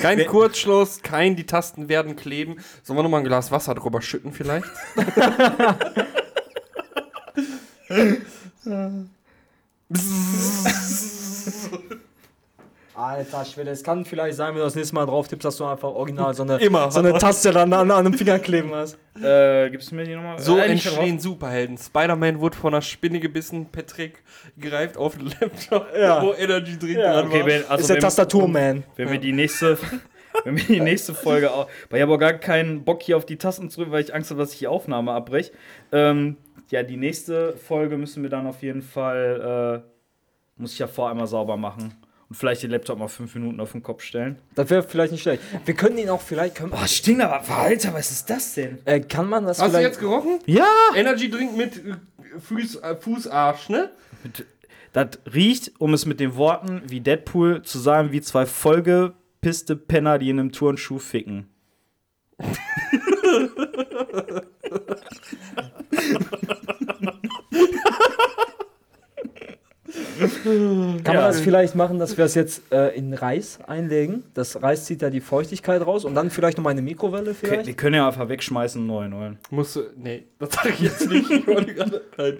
Kein Kurzschluss, kein die Tasten werden kleben. Sollen wir nochmal ein Glas Wasser drüber schütten vielleicht? Alter Schwede, es kann vielleicht sein, wenn du das nächste Mal drauf tippst, dass du einfach original so eine, Immer. so eine Taste dann an, an einem Finger kleben hast. äh, gibst du mir die nochmal? So äh, entstehen Superhelden. Spider-Man wurde von einer Spinne gebissen, Patrick greift auf den Laptop, Ja. wo Energy Drink Ja. dran Okay, war. wenn, also ist der Tastaturman. wenn wir die nächste. Wenn wir die nächste Folge auch. Weil ich habe auch gar keinen Bock hier auf die Tasten zu drücken, weil ich Angst habe, dass ich die Aufnahme abbreche. Ähm, ja, die nächste Folge müssen wir dann auf jeden Fall. Äh, muss ich ja vor einmal sauber machen. Und vielleicht den Laptop mal fünf Minuten auf den Kopf stellen. Das wäre vielleicht nicht schlecht. Wir können ihn auch vielleicht. Können, Boah, stinkt aber. Alter, was ist das denn? äh, kann man das Hast du vielleicht. jetzt gerochen? Ja! Energy Drink mit äh, Fuß, äh, Fußarsch, ne? Das riecht, um es mit den Worten wie Deadpool zu sagen, wie zwei vollgepisste Penner, die in einem Turnschuh ficken. Kann man das vielleicht machen, dass wir das jetzt äh, in Reis einlegen? Das Reis zieht da die Feuchtigkeit raus und dann vielleicht nochmal eine Mikrowelle Wir vielleicht? können ja einfach wegschmeißen, neu, neu. Musst du. Nee, das sag ich jetzt nicht. Ich wollte gerade. Nein.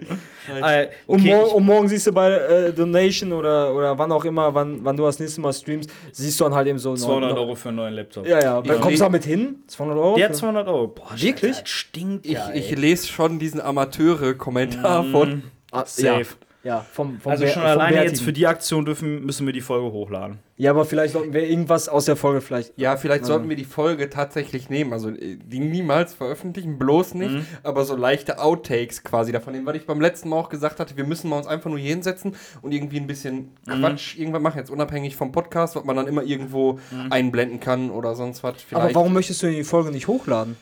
Nein. Äh, Und, okay, mor ich- und morgen siehst du bei äh, Donation oder, oder wann auch immer, wann, wann du das nächste Mal streamst, siehst du dann halt eben so 200 noch- Euro für einen neuen Laptop. Ja, ja. Ja. Kommst du damit hin? 200 Euro? Der für- hat 200 Euro. Boah, Wirklich? Das stinkt Ich, ja, ich lese schon diesen Amateure-Kommentar von. Ah, Safe. Ja, ja vom, vom Also schon alleine jetzt für die Aktion dürfen, müssen wir die Folge hochladen. Ja, aber vielleicht sollten wir irgendwas aus der Folge vielleicht. Ja, vielleicht sollten wir die Folge tatsächlich nehmen. Also äh, die niemals veröffentlichen, bloß nicht. Aber so leichte Outtakes quasi davon nehmen, weil ich beim letzten Mal auch gesagt hatte, wir müssen mal uns einfach nur hier hinsetzen und irgendwie ein bisschen Quatsch irgendwann machen. Jetzt unabhängig vom Podcast, was man dann immer irgendwo einblenden kann oder sonst was. Aber warum möchtest du die Folge nicht hochladen?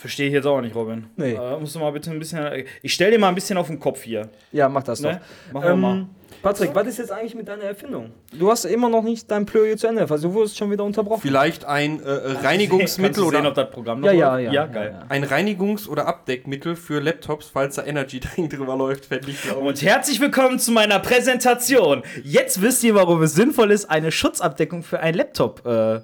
Verstehe ich jetzt auch nicht, Robin. Nee. Äh, musst du mal bitte ein bisschen. Ich stell dir mal ein bisschen auf den Kopf hier. Ja, mach das Ne? doch. Machen wir mal. Ähm, Patrick, was ist jetzt eigentlich mit deiner Erfindung? Du hast immer noch nicht dein Plöje zu Ende. Also du wurdest schon wieder unterbrochen. Vielleicht ein äh, Kannst Reinigungsmittel du sehen, oder ob das Programm noch Ja, ja, ja. Ja, geil. Ja, ja. ein Reinigungs- oder Abdeckmittel für Laptops, falls da Energy Drink drüber läuft, fände ich glaube Und herzlich willkommen zu meiner Präsentation. Jetzt wisst ihr, warum es sinnvoll ist, eine Schutzabdeckung für einen Laptop äh,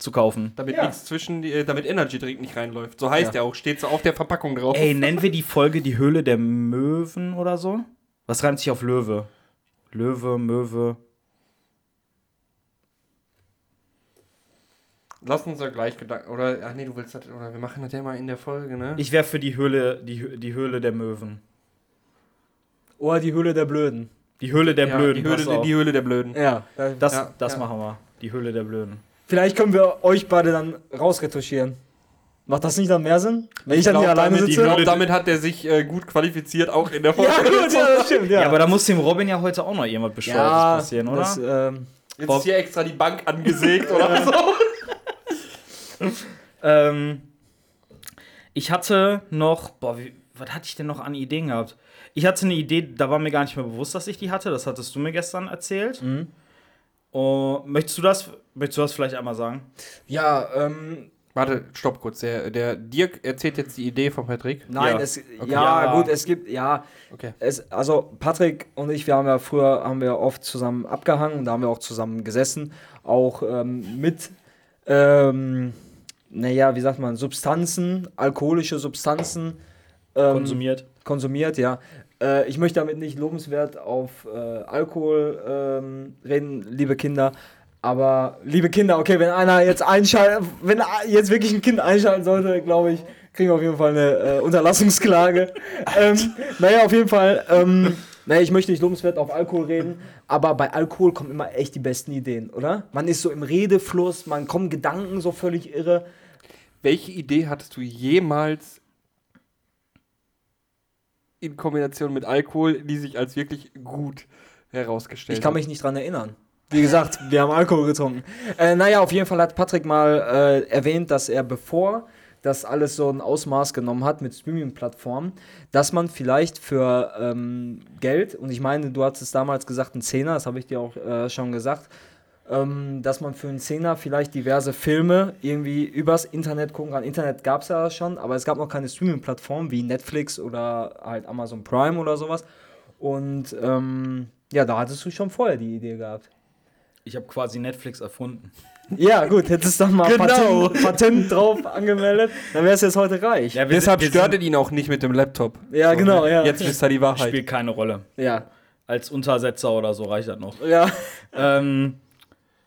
zu kaufen. Damit Ja. nichts zwischen die, äh, damit Energy Drink nicht reinläuft. So heißt Ja. der auch, steht so auf der Verpackung drauf. Ey, nennen wir die Folge die Höhle der Möwen oder so? Was reimt sich auf Löwe? Löwe, Möwe. Lass uns da gleich Gedanken. Oder, ach nee, du willst das, oder wir machen das ja mal in der Folge, ne? Ich wäre für die Höhle, die, die Höhle der Möwen. Oder die Höhle der Blöden. Die Höhle der ja, Blöden. die, Höhle, die Höhle der Blöden. Ja. da- das Ja, das ja. machen wir. Die Höhle der Blöden. Vielleicht können wir euch beide dann rausretuschieren. Macht das nicht dann mehr Sinn? Wenn ich, dann glaub, hier alleine damit, ich sitze? glaube, damit hat er sich äh, gut qualifiziert, auch in der Folge. ja, gut, ja, das stimmt. Ja, Ja, aber da muss dem Robin ja heute auch noch irgendwas Bescheuertes ja, passieren, oder? das, ähm, Jetzt ist hier extra die Bank angesägt oder so. Ähm, ich hatte noch, boah, wie, was hatte ich denn noch an Ideen gehabt? Ich hatte eine Idee, da war mir gar nicht mehr bewusst, dass ich die hatte. Das hattest du mir gestern erzählt. Oh, möchtest du das, möchtest du das vielleicht einmal sagen? ja, ähm, Warte, stopp kurz. Der, der Dirk erzählt jetzt die Idee von Patrick. nein, Ja. es, Okay. ja, Ja. gut, es gibt, ja, Okay. es, also Patrick und ich, wir haben ja früher, haben wir oft zusammen abgehangen und da haben wir auch zusammen gesessen, auch ähm, mit, ähm, naja, wie sagt man, Substanzen, alkoholische Substanzen ähm, Konsumiert. konsumiert, ja. Äh, ich möchte damit nicht lobenswert auf äh, Alkohol ähm, reden, liebe Kinder. Aber, liebe Kinder, okay, wenn einer jetzt einschaltet, wenn jetzt wirklich ein Kind einschalten sollte, glaube ich, kriegen wir auf jeden Fall eine äh, Unterlassungsklage. ähm, naja, auf jeden Fall, ähm, naja, ich möchte nicht lobenswert auf Alkohol reden, aber bei Alkohol kommen immer echt die besten Ideen, oder? Man ist so im Redefluss, man kommen Gedanken so völlig irre. Welche Idee hattest du jemals in Kombination mit Alkohol, die sich als wirklich gut herausgestellt Ich kann hat? mich nicht dran erinnern. Wie gesagt, wir haben Alkohol getrunken. Äh, naja, auf jeden Fall hat Patrick mal äh, erwähnt, dass er bevor das alles so ein Ausmaß genommen hat mit Streaming-Plattformen, dass man vielleicht für ähm, Geld, und ich meine, du hattest damals gesagt, ein Zehner, das habe ich dir auch äh, schon gesagt, ähm, dass man für einen Zehner vielleicht diverse Filme irgendwie übers Internet gucken kann. Internet gab es ja schon, aber es gab noch keine Streaming-Plattform wie Netflix oder halt Amazon Prime oder sowas. Und ähm, ja, da hattest du schon vorher die Idee gehabt. Ich habe quasi Netflix erfunden. Ja, gut, hättest du doch mal Genau. Patent, Patent drauf angemeldet, dann wärst du jetzt heute reich. Ja, Ja, wir Deshalb stört es ihn auch nicht mit dem Laptop. genau, ja. Jetzt ist da die Wahrheit. Spielt keine Rolle. ja. Als Untersetzer oder so reicht das noch. Ja. ähm,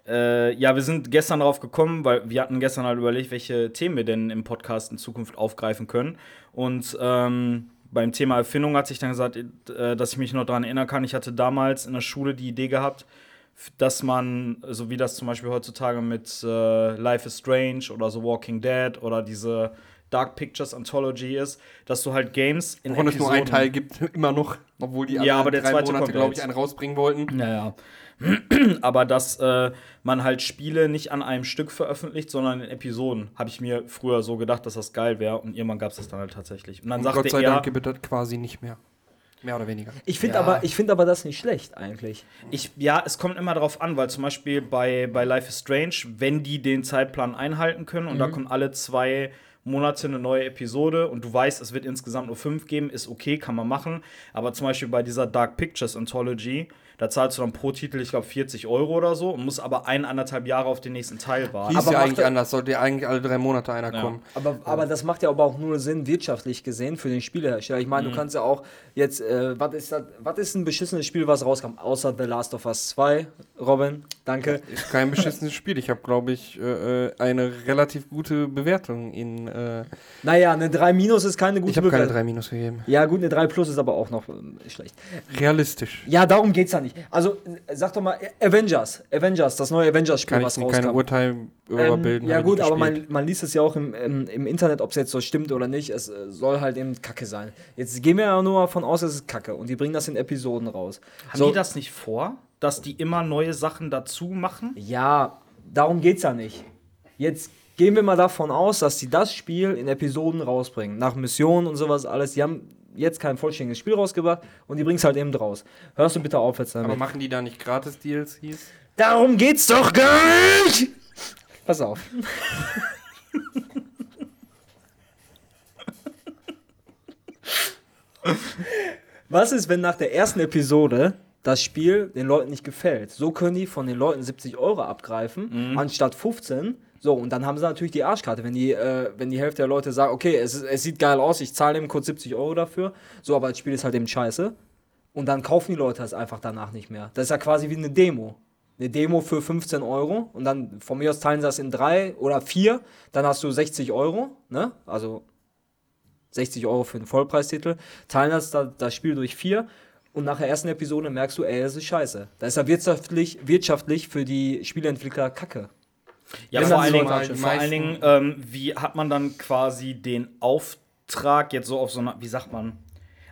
äh, ja, wir sind gestern darauf gekommen, weil wir hatten gestern halt überlegt, welche Themen wir denn im Podcast in Zukunft aufgreifen können. Und ähm, beim Thema Erfindung hat sich dann gesagt, äh, dass ich mich noch daran erinnern kann. Ich hatte damals in der Schule die Idee gehabt, dass man, so wie das zum Beispiel heutzutage mit äh, Life is Strange oder so Walking Dead oder diese Dark Pictures Anthology ist, dass du halt Games in Wovon es nur einen Episoden- Teil gibt, immer noch. Obwohl die Ja, aber der drei zweite Monate, ja glaube ich, einen rausbringen wollten. Naja. Aber dass äh, man halt Spiele nicht an einem Stück veröffentlicht, sondern in Episoden, habe ich mir früher so gedacht, dass das geil wäre. Und irgendwann gab es das dann halt tatsächlich. Und dann Und sagte Gott sei er, Dank gibt es das quasi nicht mehr. Mehr oder weniger. Ich finde Ja. aber, ich find aber das nicht schlecht eigentlich. ich, ja, es kommt immer darauf an, weil zum Beispiel bei, bei Life is Strange, wenn die den Zeitplan einhalten können und da kommt alle zwei Monate eine neue Episode und du weißt, es wird insgesamt nur fünf geben, ist okay, kann man machen. Aber zum Beispiel bei dieser Dark Pictures Anthology, da zahlst du dann pro Titel, ich glaube, 40 Euro oder so und musst aber eineinhalb Jahre auf den nächsten Teil warten. Hieß Aber ja eigentlich er- anders, sollte ja eigentlich alle drei Monate einer Ja. kommen. Aber, aber das macht ja aber auch nur Sinn wirtschaftlich gesehen für den Spielehersteller. Ich meine, du kannst ja auch jetzt, äh, was ist das, was ist ein beschissenes Spiel, was rauskam, außer The Last of Us 2, Robin? Danke. Ist kein beschissenes Spiel. Ich habe, glaube ich, äh, äh, eine relativ gute Bewertung in. Äh, Naja, eine 3 Minus ist keine gute ich habe keine Bewertung. 3 Minus gegeben. Ja, gut, eine 3 Plus ist aber auch noch ähm, schlecht. Realistisch. Ja, darum geht's ja nicht. Also, äh, sag doch mal, äh, Avengers. Avengers, das neue Avengers-Spiel, Kann ich was keine rauskam. Urteil darüber Ähm, bilden. ja ich gut, nicht aber man, man liest es ja auch im, im, im Internet, ob es jetzt so stimmt oder nicht. Es äh, soll halt eben Kacke sein. Jetzt gehen wir ja nur davon aus, es ist Kacke. Und die bringen das in Episoden raus. Haben So- die das nicht vor, dass die immer neue Sachen dazu machen? Ja, darum geht's ja nicht. Jetzt gehen wir mal davon aus, dass sie das Spiel in Episoden rausbringen. Nach Missionen und sowas alles. Die haben jetzt kein vollständiges Spiel rausgebracht und die bringen es halt eben raus. Hörst du bitte auf jetzt damit? Aber machen die da nicht gratis DLCs? Darum geht's doch gar nicht! Pass auf. Was ist, wenn nach der ersten Episode das Spiel den Leuten nicht gefällt? So können die von den Leuten 70 Euro abgreifen, anstatt 15. So, und dann haben sie natürlich die Arschkarte, wenn die, äh, wenn die Hälfte der Leute sagt, okay, es, es sieht geil aus, ich zahle eben kurz 70 Euro dafür, so, aber das Spiel ist halt eben scheiße. Und dann kaufen die Leute das einfach danach nicht mehr. Das ist ja quasi wie eine Demo. Eine Demo für 15 Euro und dann von mir aus teilen sie das in drei oder vier, dann hast du 60 Euro, ne? Also 60 Euro für einen Vollpreistitel, teilen das, das Spiel durch vier und nach der ersten Episode merkst du, ey, das ist scheiße. Da ist ja wirtschaftlich, wirtschaftlich für die Spieleentwickler kacke. Ja, vor allen, Dingen, vor allen Dingen, ähm, wie hat man dann quasi den Auftrag jetzt so auf so einer, wie sagt man?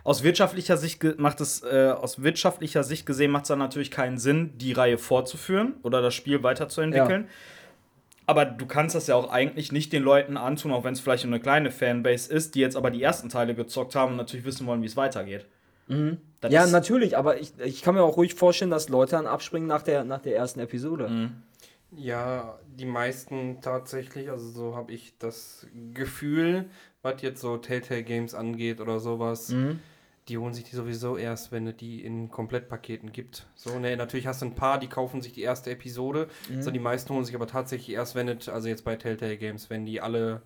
Aus wirtschaftlicher Sicht macht es, äh, aus wirtschaftlicher Sicht gesehen macht es dann natürlich keinen Sinn, die Reihe fortzuführen oder das Spiel weiterzuentwickeln. Aber du kannst das ja auch eigentlich nicht den Leuten antun, auch wenn es vielleicht nur eine kleine Fanbase ist, die jetzt aber die ersten Teile gezockt haben und natürlich wissen wollen, wie es weitergeht. Das Ja, natürlich, aber ich, ich kann mir auch ruhig vorstellen, dass Leute dann abspringen nach der, nach der ersten Episode. Ja, die meisten tatsächlich, also so habe ich das Gefühl, was jetzt so Telltale Games angeht oder sowas, die holen sich die sowieso erst, wenn es die in Komplettpaketen gibt. So, ne, natürlich hast du ein paar, die kaufen sich die erste Episode, so die meisten holen sich aber tatsächlich erst, wenn es, also jetzt bei Telltale Games, wenn die alle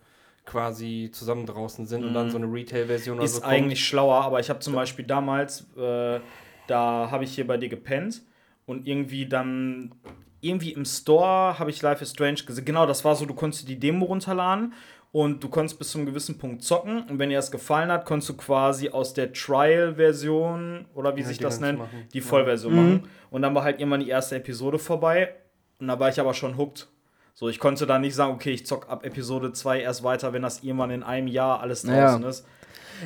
quasi zusammen draußen sind und dann so eine Retail-Version oder ist so eigentlich schlauer, aber ich habe zum Beispiel damals, äh, da habe ich hier bei dir gepennt und irgendwie dann, irgendwie im Store habe ich Life is Strange gesehen. Genau, das war so, du konntest die Demo runterladen und du konntest bis zu einem gewissen Punkt zocken und wenn dir das gefallen hat, konntest du quasi aus der Trial-Version oder wie Ja, sich das nennt, machen. die Ja. Vollversion machen. Und dann war halt irgendwann die erste Episode vorbei und da war ich aber schon hooked. So, ich konnte dann nicht sagen, okay, ich zock ab Episode 2 erst weiter, wenn das irgendwann in einem Jahr alles draußen ist.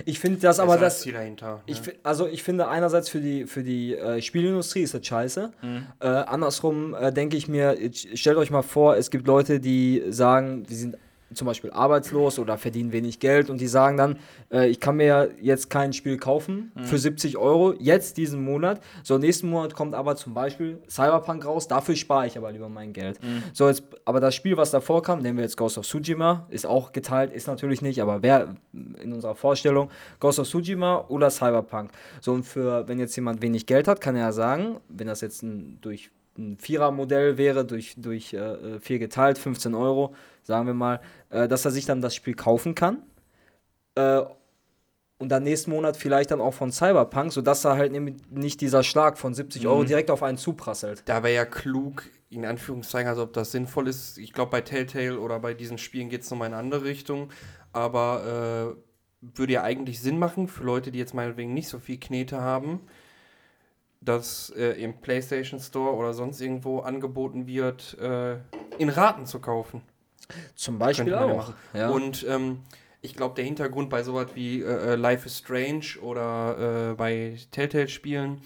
Ich finde das aber das. Ziel dahinter. Ich, ne? also ich finde einerseits für die, für die äh, Spielindustrie ist das scheiße. Äh, andersrum äh, denke ich mir, stellt euch mal vor, es gibt Leute, die sagen, die sind zum Beispiel arbeitslos oder verdienen wenig Geld und die sagen dann, äh, ich kann mir jetzt kein Spiel kaufen für 70 Euro, jetzt diesen Monat. So, nächsten Monat kommt aber zum Beispiel Cyberpunk raus, dafür spare ich aber lieber mein Geld. So, jetzt, aber das Spiel, was davor kam, nehmen wir jetzt Ghost of Tsushima, ist auch geteilt, ist natürlich nicht, aber wer in unserer Vorstellung Ghost of Tsushima oder Cyberpunk. So, und für, wenn jetzt jemand wenig Geld hat, kann er ja sagen, wenn das jetzt ein, durch ein Vierer-Modell wäre, durch, durch äh, vier geteilt, 15 Euro, sagen wir mal, äh, dass er sich dann das Spiel kaufen kann. Äh, und dann nächsten Monat vielleicht dann auch von Cyberpunk, sodass da halt nämlich nicht dieser Schlag von 70 Euro direkt auf einen zuprasselt. Da wäre ja klug, in Anführungszeichen, also ob das sinnvoll ist. Ich glaube, bei Telltale oder bei diesen Spielen geht es nochmal in eine andere Richtung. Aber äh, würde ja eigentlich Sinn machen für Leute, die jetzt meinetwegen nicht so viel Knete haben, dass äh, im PlayStation Store oder sonst irgendwo angeboten wird, äh, in Raten zu kaufen. Zum Beispiel auch. Ja. Und ähm, ich glaube, der Hintergrund bei sowas wie äh, äh, Life is Strange oder äh, bei Telltale-Spielen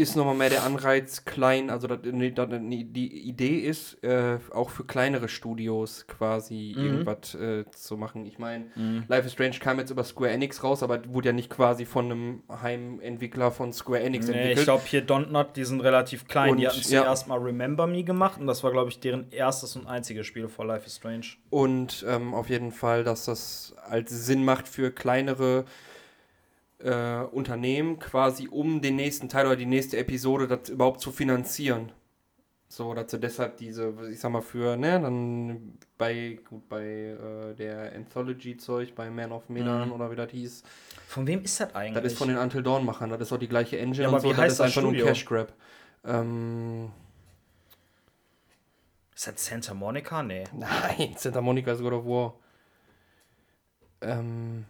ist nochmal mehr der Anreiz klein, also dat, dat, die Idee ist, äh, auch für kleinere Studios quasi Mhm. irgendwas äh, zu machen. Ich meine, Life is Strange kam jetzt über Square Enix raus, aber wurde ja nicht quasi von einem Heimentwickler von Square Enix Nee, ich entwickelt. glaube hier Dontnod, die sind relativ klein. die Und, hatten ja. zuerst mal Remember Me gemacht und das war, glaube ich, deren erstes und einziges Spiel vor Life is Strange. Und ähm, auf jeden Fall, dass das als Sinn macht für kleinere äh, Unternehmen, quasi um den nächsten Teil oder die nächste Episode das überhaupt zu finanzieren. So, dass sie deshalb diese, ich sag mal, für, ne, dann bei, gut, bei äh, der Anthology-Zeug, bei Man of Medan Mhm. oder wie das hieß, Von wem ist das eigentlich? das ist von den Until Dawn-Machern, das ist auch die gleiche Engine Ja, und aber so, wie das heißt ist das einfach nur ein Studio? Cash Grab. Ähm, ist das Santa Monica? Nee. Nein, Santa Monica ist God of War. Ähm.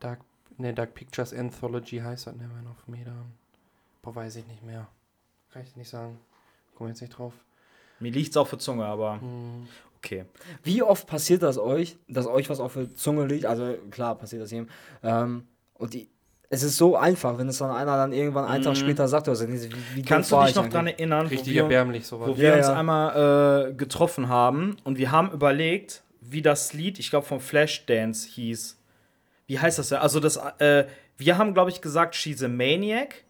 Dark, ne, Dark Pictures Anthology heißt das, ne, Man of Medan. Boah, weiß ich nicht mehr. Kann ich nicht sagen. Komm jetzt nicht drauf. Mir liegt's auf der Zunge, aber Hm. okay. Wie oft passiert das euch, dass euch was auf der Zunge liegt? Also klar passiert das jedem. Ähm, und die, es ist so einfach, wenn es dann einer dann irgendwann einen Tag später sagt, also, wie, wie Mhm. Kannst du dich ich noch dran erinnern, Richtig wo wir, erbärmlich sowas. wo wir Ja, uns ja. einmal äh, getroffen haben und wir haben überlegt, wie das Lied, ich glaube, von Flashdance hieß. Wie heißt das ja? Also, das, äh, wir haben, glaube ich, gesagt, She's a Maniac.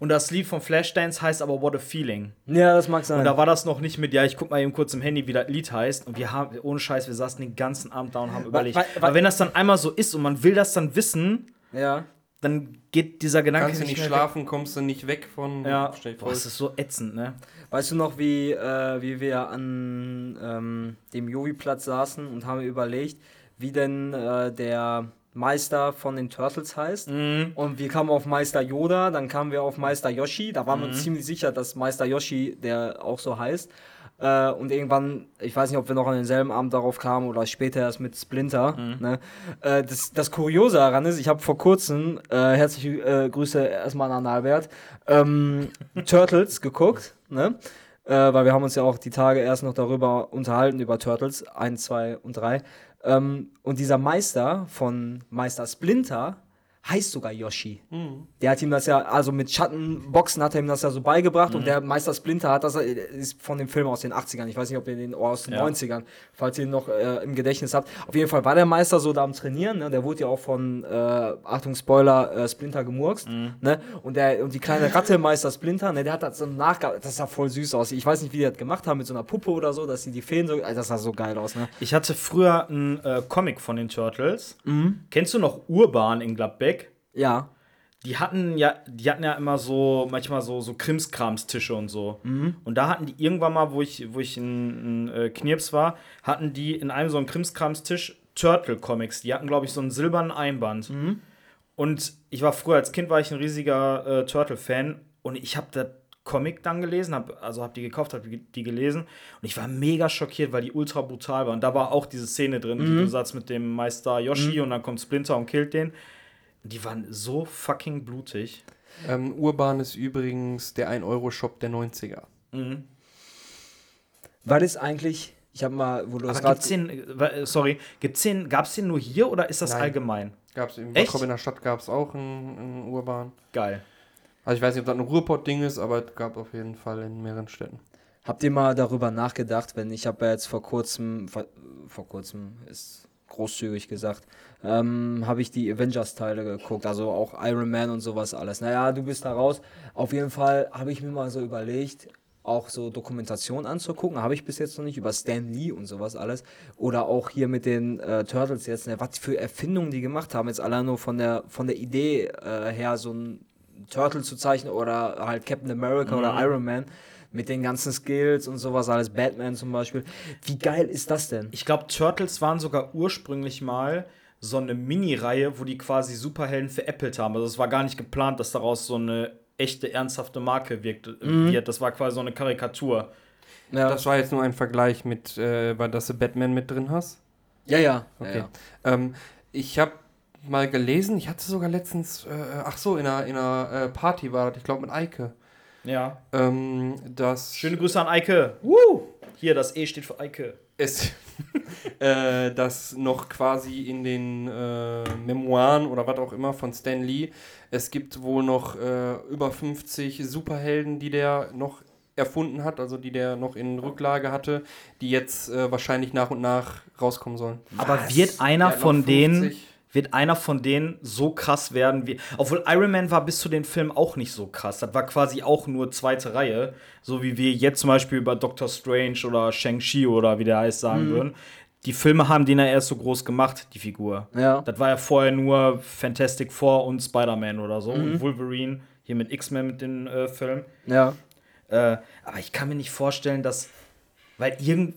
Und das Lied von Flashdance heißt aber What a Feeling. Ja, das mag sein. Und da war das noch nicht mit, ja, ich guck mal eben kurz im Handy, wie das Lied heißt. Und wir haben, ohne Scheiß, wir saßen den ganzen Abend da und haben überlegt. wa- wa- Aber wenn das dann einmal so ist und man will das dann wissen, ja. dann geht dieser Gedanke Kannst du nicht schlafen, kommst du nicht weg von. Weg. Ja, Stell dir Boah, vor, das ist so ätzend, ne? Weißt du noch, wie, äh, wie wir an ähm, dem Jovi-Platz saßen und haben überlegt, wie denn äh, der Meister von den Turtles heißt? Mhm. Und wir kamen auf Meister Yoda, dann kamen wir auf Meister Yoshi. Da waren wir Mhm. uns ziemlich sicher, dass Meister Yoshi der auch so heißt. Äh, und irgendwann, ich weiß nicht, ob wir noch an denselben Abend darauf kamen oder später erst mit Splinter. Mhm. Ne? Äh, das, das Kuriose daran ist, ich habe vor kurzem, äh, herzliche äh, Grüße erstmal an Albert, ähm, Turtles geguckt. Ne? Äh, weil wir haben uns ja auch die Tage erst noch darüber unterhalten, über Turtles 1, 2 und 3. Ähm, und dieser Meister von Meister Splinter heißt sogar Yoshi. Der hat ihm das ja, also mit Schattenboxen hat er ihm das ja so beigebracht und der Meister Splinter hat das, äh, ist von dem Film aus den 80ern, ich weiß nicht, ob ihr den, oder aus den Ja. 90ern, falls ihr ihn noch äh, im Gedächtnis habt. Auf jeden Fall war der Meister so da am Trainieren, ne? der wurde ja auch von, äh, Achtung Spoiler, äh, Splinter gemurkst, ne? und, der, und die kleine Ratte, Meister Splinter, ne? der hat das so nachgearbeitet, das sah voll süß aus. Ich weiß nicht, wie die das gemacht haben, mit so einer Puppe oder so, dass sie die Feen so, das sah so geil aus, ne? Ich hatte früher einen äh, Comic von den Turtles. Kennst du noch Urban in Gladbeck? Ja. Die hatten ja, die hatten ja immer so, manchmal so, so Krimskramstische und so. Und da hatten die irgendwann mal, wo ich, wo ich in, in äh, Knirps war, hatten die in einem so einem Krimskramstisch Turtle-Comics. Die hatten, glaube ich, so einen silbernen Einband. Und ich war früher als Kind war ich ein riesiger äh, Turtle-Fan und ich habe das Comic dann gelesen, hab, also habe die gekauft, habe die gelesen und ich war mega schockiert, weil die ultra brutal war. Und da war auch diese Szene drin, die du sagst mit dem Meister Yoshi und dann kommt Splinter und killt den. Die waren so fucking blutig. Ähm, Urban ist übrigens der 1-Euro-Shop der 90er. Weil es eigentlich, ich habe mal, wo du das Aber gerade gibt's den, äh, sorry, gibt's den, gab's den nur hier oder ist das Nein. allgemein? Gab's in Echt? Bottrop in der Stadt gab es auch einen, einen Urban. Geil. Also ich weiß nicht, ob das ein Ruhrpott-Ding ist, aber es gab auf jeden Fall in mehreren Städten. Habt ihr mal darüber nachgedacht, wenn ich habe ja jetzt vor kurzem, vor, vor kurzem ist großzügig gesagt, ähm, habe ich die Avengers-Teile geguckt, also auch Iron Man und sowas alles. Naja, du bist da raus. Auf jeden Fall habe ich mir mal so überlegt, auch so Dokumentation anzugucken. Habe ich bis jetzt noch nicht über Stan Lee und sowas alles. Oder auch hier mit den äh, Turtles jetzt, ne, was für Erfindungen die gemacht haben. Jetzt allein nur von der, von der Idee äh, her, so ein Turtle zu zeichnen oder halt Captain America oder Iron Man mit den ganzen Skills und sowas alles, Batman zum Beispiel. Wie geil ist das denn? Ich glaube, Turtles waren sogar ursprünglich mal so eine Mini-Reihe, wo die quasi Superhelden veräppelt haben. Also es war gar nicht geplant, dass daraus so eine echte, ernsthafte Marke wirkt, wird. Das war quasi so eine Karikatur. Ja, Das war jetzt nur ein Vergleich mit, äh, weil dass du Batman mit drin hast. ja. ja. Okay. ja. Ähm, ich habe mal gelesen, ich hatte sogar letztens, äh, ach so, in einer, in einer äh, Party war das, ich glaube mit Eike, Ja. ähm, dass Schöne Grüße an Eike. Woo! Hier, das E steht für Eike. es äh, dass noch quasi in den äh, Memoiren oder was auch immer von Stan Lee, es gibt wohl noch äh, über 50 Superhelden, die der noch erfunden hat, also die der noch in Rücklage hatte, die jetzt äh, wahrscheinlich nach und nach rauskommen sollen. Aber wird einer noch von denen 50. wird einer von denen so krass werden wie. Obwohl Iron Man war bis zu den Film auch nicht so krass. Das war quasi auch nur zweite Reihe. So wie wir jetzt zum Beispiel über Doctor Strange oder Shang-Chi oder wie der heißt sagen würden. Die Filme haben den ja erst so groß gemacht, die Figur. Ja. Das war ja vorher nur Fantastic Four und Spider-Man oder so. Und Wolverine, hier mit X-Men mit den äh, Filmen. ja. Äh, aber ich kann mir nicht vorstellen, dass. Weil irgend.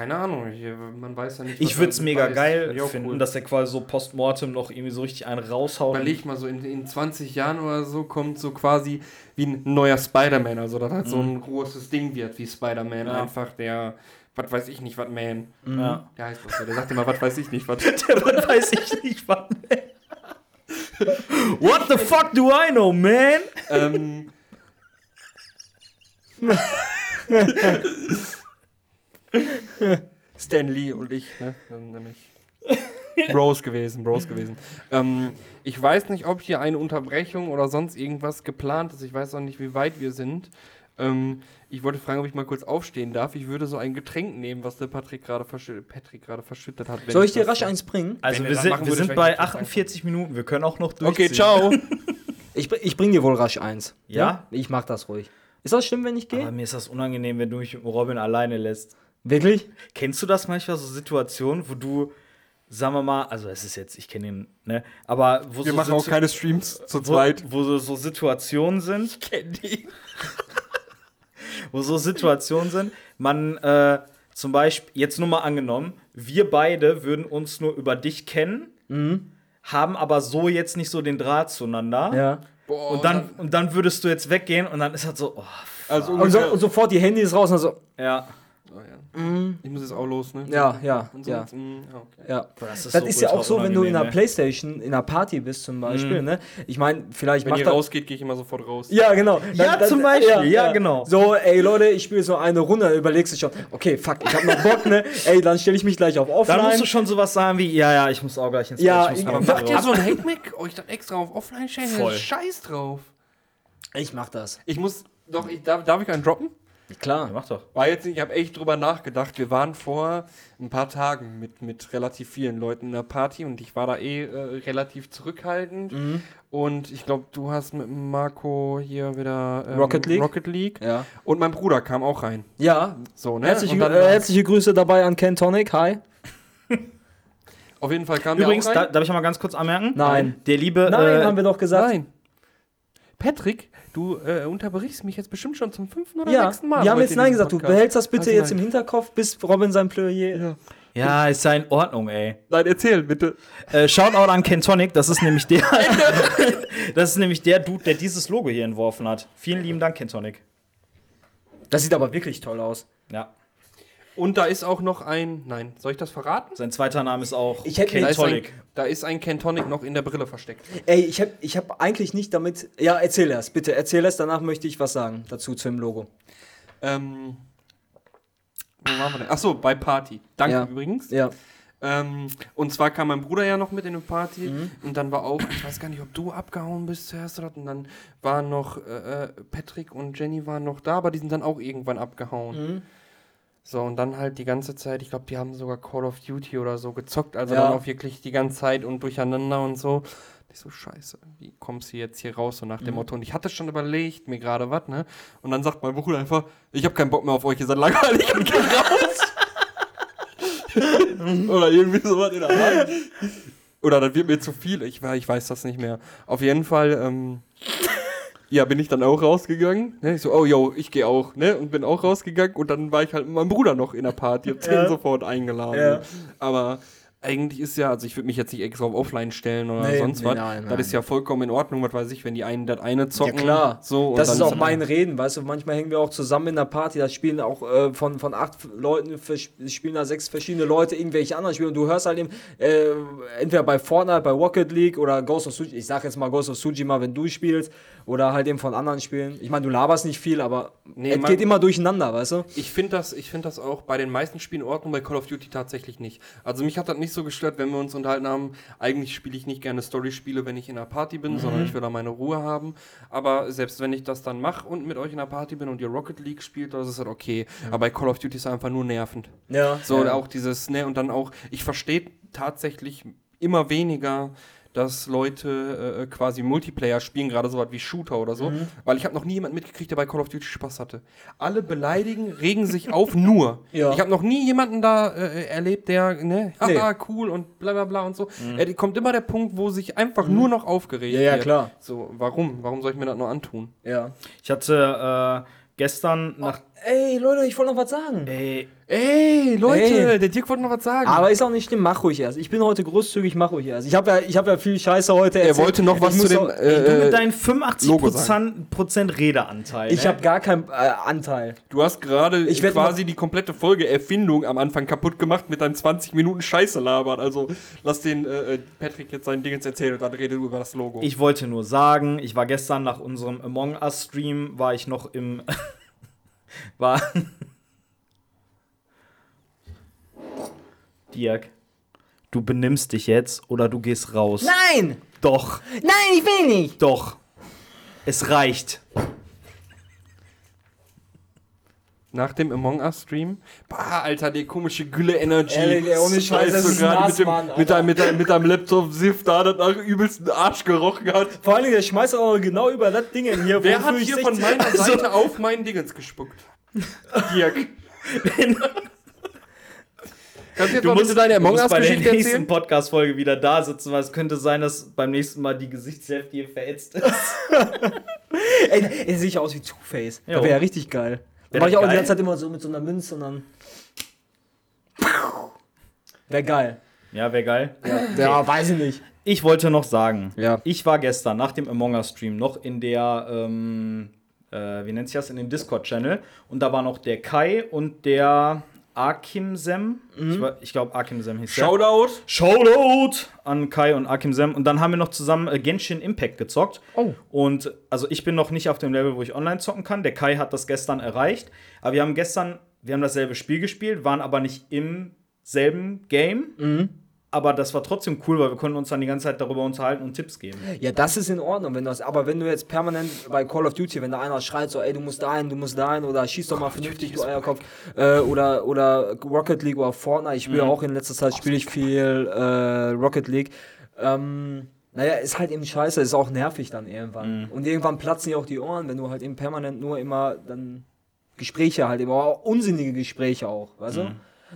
Keine Ahnung, ich, man weiß ja nicht. Ich würde es mega weiß. geil Ja, finden, cool. dass der quasi so postmortem noch irgendwie so richtig einen raushaut. Überleg mal, so in, in 20 Jahren oder so kommt so quasi wie ein neuer Spider-Man, also dass halt so ein großes Ding wird wie Spider-Man, Ja. einfach der, was weiß ich nicht, was Man. Ja. Der heißt was so, der sagt immer, was weiß ich nicht, was. Der was weiß ich nicht, was. What the fuck do I know, man? ähm, Stan Lee und ich, ne? Nämlich. Bros gewesen, Bros gewesen. Ähm, ich weiß nicht, ob hier eine Unterbrechung oder sonst irgendwas geplant ist. Ich weiß auch nicht, wie weit wir sind. Ähm, ich wollte fragen, ob ich mal kurz aufstehen darf. Ich würde so ein Getränk nehmen, was der Patrick gerade verschü verschüttet hat. wenn Soll ich dir rasch eins bringen? Also wir sind, wir sind bei nicht 48 Minuten. Wir können auch noch durchziehen. Okay, ciao. Ich, ich bring dir wohl rasch eins. Ja? Ich mach das ruhig. Ist das schlimm, wenn ich gehe? Mir ist das unangenehm, wenn du mich mit Robin alleine lässt. Wirklich? Kennst du das manchmal, so Situationen, wo du, sagen wir mal, also es ist jetzt, ich kenne ihn, ne, aber wo Wir so machen auch keine Streams zu wo, zweit. wo so, so Situationen sind, Kenn die. wo so Situationen sind, man äh, zum Beispiel, jetzt nur mal angenommen, wir beide würden uns nur über dich kennen, haben aber so jetzt nicht so den Draht zueinander. Ja. Boah, Und dann, und dann würdest du jetzt weggehen und dann ist halt so, oh, also Und, so, und sofort die Handys raus und so. ja. Oh, ja. Ich muss jetzt auch los, ne? Ja, ja, Und ja. mm, ja, okay. Ja. das ist Das so ist ja auch so, wenn du in einer ey. Playstation, in einer Party bist zum Beispiel, ne? Ich meine, vielleicht Wenn ihr rausgeht, gehe ich immer sofort raus. Ja, genau. Ja, zum Beispiel, ja, genau. So, ey Leute, ich spiele so eine Runde, dann überlegst du schon, okay, fuck, ich hab noch Bock, ne? Ey, dann stelle ich mich gleich auf Offline. Dann musst du schon sowas sagen wie, ja, ja, ich muss auch gleich ins Ja, Bett, ich muss Macht ihr so ein Hate-Mac? Euch dann extra auf Offline stellen? Voll. Scheiß drauf. ich mach das. Ich muss, doch, ich, darf, darf ich einen droppen? Klar. Mach doch. War jetzt nicht, ich habe echt drüber nachgedacht. Wir waren vor ein paar Tagen mit, mit relativ vielen Leuten in der Party und ich war da eh äh, relativ zurückhaltend. Mhm. Und ich glaube, du hast mit Marco hier wieder ähm, Rocket League? Rocket League. Ja. Und mein Bruder kam auch rein. Ja. So, ne? Herzliche, und dann, äh, herzliche Grüße dabei an Ken Tonic. Hi. auf jeden Fall kam Übrigens, der auch da, rein. darf ich mal ganz kurz anmerken? Nein. Der liebe. Nein, äh, haben wir doch gesagt. Nein. Patrick, du äh, unterbrichst mich jetzt bestimmt schon zum fünften oder Ja, sechsten Mal. wir haben jetzt in Nein gesagt. Du Podcast. behältst das bitte Also jetzt nein. im Hinterkopf, bis Robin sein Plädoyer. ja, ist ja in Ordnung, ey. Nein, erzähl bitte. Äh, Shoutout an Kentonic, das ist nämlich der. das ist nämlich der Dude, der dieses Logo hier entworfen hat. Vielen lieben Dank, Kentonic. Das sieht aber wirklich toll aus. Ja. Und da ist auch noch ein. Nein, soll ich das verraten? Sein zweiter Name ist auch Ich hätte mir- Da ist, ein, Kentonic. da ist ein Kentonic noch in der Brille versteckt. Ey, ich habe ich hab eigentlich nicht damit. Ja, erzähl erst, bitte. Erzähl erst, danach möchte ich was sagen dazu zu dem Logo. Ähm. Wo waren wir denn? Achso, bei Party. Danke Ja. übrigens. Ja. Ähm, und zwar kam mein Bruder ja noch mit in eine Party Mhm. und dann war auch, ich weiß gar nicht, ob du abgehauen bist zuerst oder und dann waren noch äh, äh, Patrick und Jenny waren noch da, aber die sind dann auch irgendwann abgehauen. Mhm. So, und dann halt die ganze Zeit, ich glaube, die haben sogar Call of Duty oder so gezockt, also Ja. dann auch wirklich die ganze Zeit und durcheinander und so. Ich so, scheiße, wie kommst du jetzt hier raus, so nach dem Mhm. Motto. Und ich hatte schon überlegt, mir gerade was, ne? Und dann sagt mein Bruder einfach, ich habe keinen Bock mehr auf euch, ihr seid langweilig und geht raus. Oder irgendwie sowas in der Hand. Oder das wird mir zu viel, ich, ich weiß das nicht mehr. Auf jeden Fall, ähm, ja, bin ich dann auch rausgegangen. Ne? Ich so, oh, yo, ich gehe auch, ne? Und bin auch rausgegangen und dann war ich halt mit meinem Bruder noch in der Party, hab den sofort eingeladen. Ja. Aber eigentlich ist ja, also ich würde mich jetzt nicht extra auf Offline stellen oder Nee, sonst nee, was. nein, das nein. ist ja vollkommen in Ordnung, was weiß ich, wenn die einen das eine zocken. Ja klar, So, das ist auch das- mein Reden, weißt du, manchmal hängen wir auch zusammen in der Party, da spielen auch äh, von, von acht Leuten, spielen da sechs verschiedene Leute irgendwelche anderen Spiele und du hörst halt eben, äh, entweder bei Fortnite, bei Rocket League oder Ghost of Tsushima, ich sag jetzt mal Ghost of Tsushima, wenn du spielst, oder halt eben von anderen Spielen. Ich meine, du laberst nicht viel, aber Nee, es geht immer durcheinander, weißt du? Ich finde das, ich find das auch bei den meisten Spielen in Ordnung, bei Call of Duty tatsächlich nicht. Also mich hat das nicht so gestört, wenn wir uns unterhalten haben. Eigentlich spiele ich nicht gerne Story-Spiele, wenn ich in einer Party bin, sondern ich will da meine Ruhe haben. Aber selbst wenn ich das dann mache und mit euch in einer Party bin und ihr Rocket League spielt, das ist halt okay. Aber bei Call of Duty ist es einfach nur nervend. Ja. So, ja. und auch dieses, ne, und dann auch, ich verstehe tatsächlich immer weniger, dass Leute äh, quasi Multiplayer spielen, gerade so was wie Shooter oder so, Mhm. weil ich habe noch nie jemanden mitgekriegt, der bei Call of Duty Spaß hatte. Alle beleidigen, regen sich auf, nur. Ja. Ich habe noch nie jemanden da äh, erlebt, der, ne, Nee. haha, cool und bla bla bla und so. Äh, kommt immer der Punkt, wo sich einfach nur noch aufgeregt Mhm. Ja, ja, wird. klar. So, warum? Warum soll ich mir das nur antun? ja. Ich hatte äh, gestern nach. Ey, Leute, ich wollte noch was sagen. Ey, Ey, Leute, Ey. der Dirk wollte noch was sagen. Aber ist auch nicht schlimm, mach ruhig erst. Ich bin heute großzügig, mach ruhig erst. Ich habe ja, ich hab ja viel Scheiße heute er erzählt. wollte noch Ich was zu dem auch- du äh, mit äh, deinen Logo 85 Prozent Redeanteil. Ich ne? habe gar keinen äh, Anteil. Du hast gerade quasi die komplette Folge Erfindung am Anfang kaputt gemacht mit deinen 20 Minuten Scheiße labern. Also lass den äh, äh, Patrick jetzt sein Ding jetzt erzählen und dann rede du über das Logo. Ich wollte nur sagen, ich war gestern nach unserem Among Us Stream, war ich noch im. war. Dirk. du benimmst dich jetzt oder du gehst raus. Nein! Doch, Nein, ich will nicht! doch. Es reicht. Nach dem Among Us Stream. Bah, Alter, die komische Gülle Energy. Ey, der ohne Scheiß, das ist gerade nass, mit, dem, Mann, mit, deinem, mit, deinem, mit deinem Laptop Sift da, das nach übelsten Arsch gerochen hat. Vor allen Dingen, der schmeißt auch genau über das Ding hier. Wer hat hier 60 von meiner Also- Seite auf meinen Dingens gespuckt? Dirk. Kannst du jetzt mal bitte deine du Among musst Us bei der nächsten? Podcast-Folge wieder da sitzen, weil es könnte sein, dass beim nächsten Mal die Gesichtshälfte hier verätzt ist. Ey, er sieht ja aus wie Two-Face. Das wäre ja richtig geil. Da Wär mach ich auch geil? die ganze Zeit immer so mit so einer Münze und dann. Wäre geil. Ja, wäre geil. Ja, weiß ich nicht. Ich wollte noch sagen, Ja. ich war gestern nach dem Among Us Stream noch in der, ähm, äh, wie nennt sich das, in dem Discord-Channel und da war noch der Kai und der Akim Sem. Ich, war- ich glaube, Akim Sem hieß der. Shoutout. Shoutout an Kai und Akim Sem. Und dann haben wir noch zusammen äh, Genshin Impact gezockt. Oh. Und also ich bin noch nicht auf dem Level, wo ich online zocken kann. Der Kai hat das gestern erreicht. Aber wir haben gestern, wir haben dasselbe Spiel gespielt, waren aber nicht im selben Game. Aber das war trotzdem cool, weil wir konnten uns dann die ganze Zeit darüber unterhalten und Tipps geben. Ja, das ist in Ordnung, wenn das. Aber wenn du jetzt permanent bei Call of Duty, wenn da einer schreit so, ey, du musst dahin, du musst dahin oder schieß doch mal vernünftig, du Eierkopf, äh, oder oder Rocket League oder Fortnite. Ich spiele auch in letzter Zeit spiele ich viel äh, Rocket League. Ähm, naja, ist halt eben scheiße, ist auch nervig dann irgendwann. Und irgendwann platzen dir auch die Ohren, wenn du halt eben permanent nur immer dann Gespräche halt aber auch unsinnige Gespräche auch, weißt du?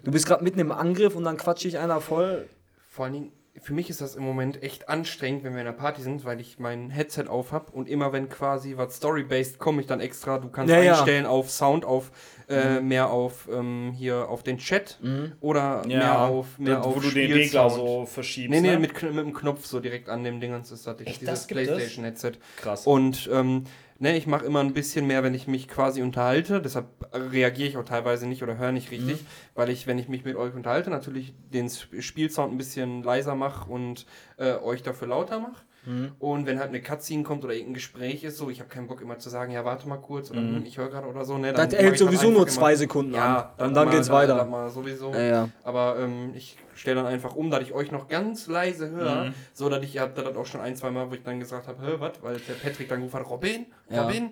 Du bist gerade mitten im Angriff und dann quatscht dich einer voll. Vor allen Dingen, für mich ist das im Moment echt anstrengend, wenn wir in einer Party sind, weil ich mein Headset auf habe und immer wenn quasi was Story-based komme ich dann extra, du kannst Ja, ja. einstellen auf Sound, auf äh, mehr auf ähm, hier auf den Chat oder mehr auf mehr auf Spielsound. verschiebst. Nee, nee, mit, Kn- mit dem Knopf so direkt an dem Dingens ist das Echt, dieses das gibt es? Playstation-Headset. Krass. Und ähm, ne, ich mache immer ein bisschen mehr, wenn ich mich quasi unterhalte. Deshalb reagiere ich auch teilweise nicht oder höre nicht richtig, Mhm. weil ich, wenn ich mich mit euch unterhalte, natürlich den Spielsound ein bisschen leiser mache und äh, euch dafür lauter mache. Mhm. Und wenn halt eine Cutscene kommt oder irgendein Gespräch ist, so, ich habe keinen Bock immer zu sagen, ja, warte mal kurz oder hm, ich höre gerade oder so. Ne, dann Das hält sowieso nur zwei immer- Sekunden Ja, an. Und dann mal- geht's da- weiter. da mal sowieso. Ja, ja. Aber ähm, ich stelle dann einfach um, dass ich euch noch ganz leise höre, Mhm. so dass ich, ihr habt das auch schon ein, zwei Mal, wo ich dann gesagt habe, hä, was? Weil der Patrick dann gerufen hat, Robin. Robin.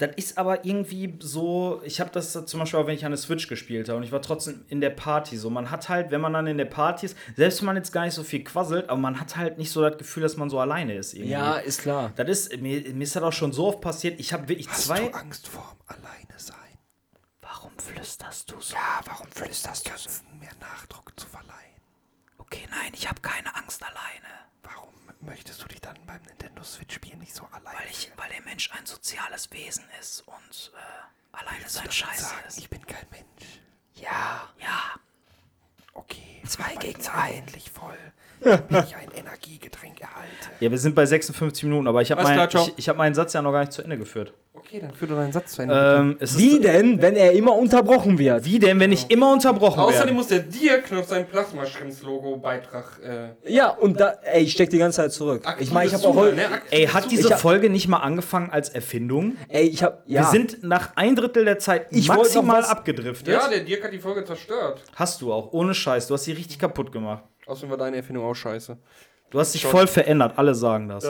Das ist aber irgendwie so, ich habe das zum Beispiel auch, wenn ich an der Switch gespielt habe und ich war trotzdem in der Party so. Man hat halt, wenn man dann in der Party ist, selbst wenn man jetzt gar nicht so viel quasselt, aber man hat halt nicht so das Gefühl, dass man so alleine ist irgendwie. Ja, ist klar. Das ist, mir, mir ist das auch schon so oft passiert, ich habe wirklich zwei... Angst vorm Alleine sein? Warum flüsterst du so? Ja, warum flüsterst du so? mehr Nachdruck zu verleihen. Okay, nein, ich habe keine Angst alleine. Warum möchtest du dich dann beim Nintendo Switch Spiel nicht so alleine? Weil, ich, weil der Mensch ein soziales Wesen ist und äh, alleine sein Scheiße ist. ich bin kein Mensch. Ja, ja. Okay. Zwei gegen zwei. Endlich voll. Damit ich ein Energiegetränk erhalte. Ja, wir sind bei 56 Minuten, aber ich habe mein, ich, ich hab meinen Satz ja noch gar nicht zu Ende geführt. Okay, dann führ doch deinen Satz zu Ende. Ähm, Wie denn, wenn er immer unterbrochen wird? wie denn, wenn ich immer unterbrochen Außerdem werde? muss der Dirk noch sein Plasma-Schrimps-Logo-Beitrag. Äh, Ja, und da, ey, ich steck die ganze Zeit zurück. ich meine, ich habe auch heute. Ne? Ey, hat diese Ich hab- Folge nicht mal angefangen als Erfindung? Ey, ich habe ja. Wir sind nach ein Drittel der Zeit Ich maximal abgedriftet. Ja, der Dirk hat die Folge zerstört. Hast du auch, ohne Scheiß. Du hast sie richtig kaputt gemacht. Außerdem war deine Erfindung auch scheiße. Du hast dich voll verändert, alle sagen das.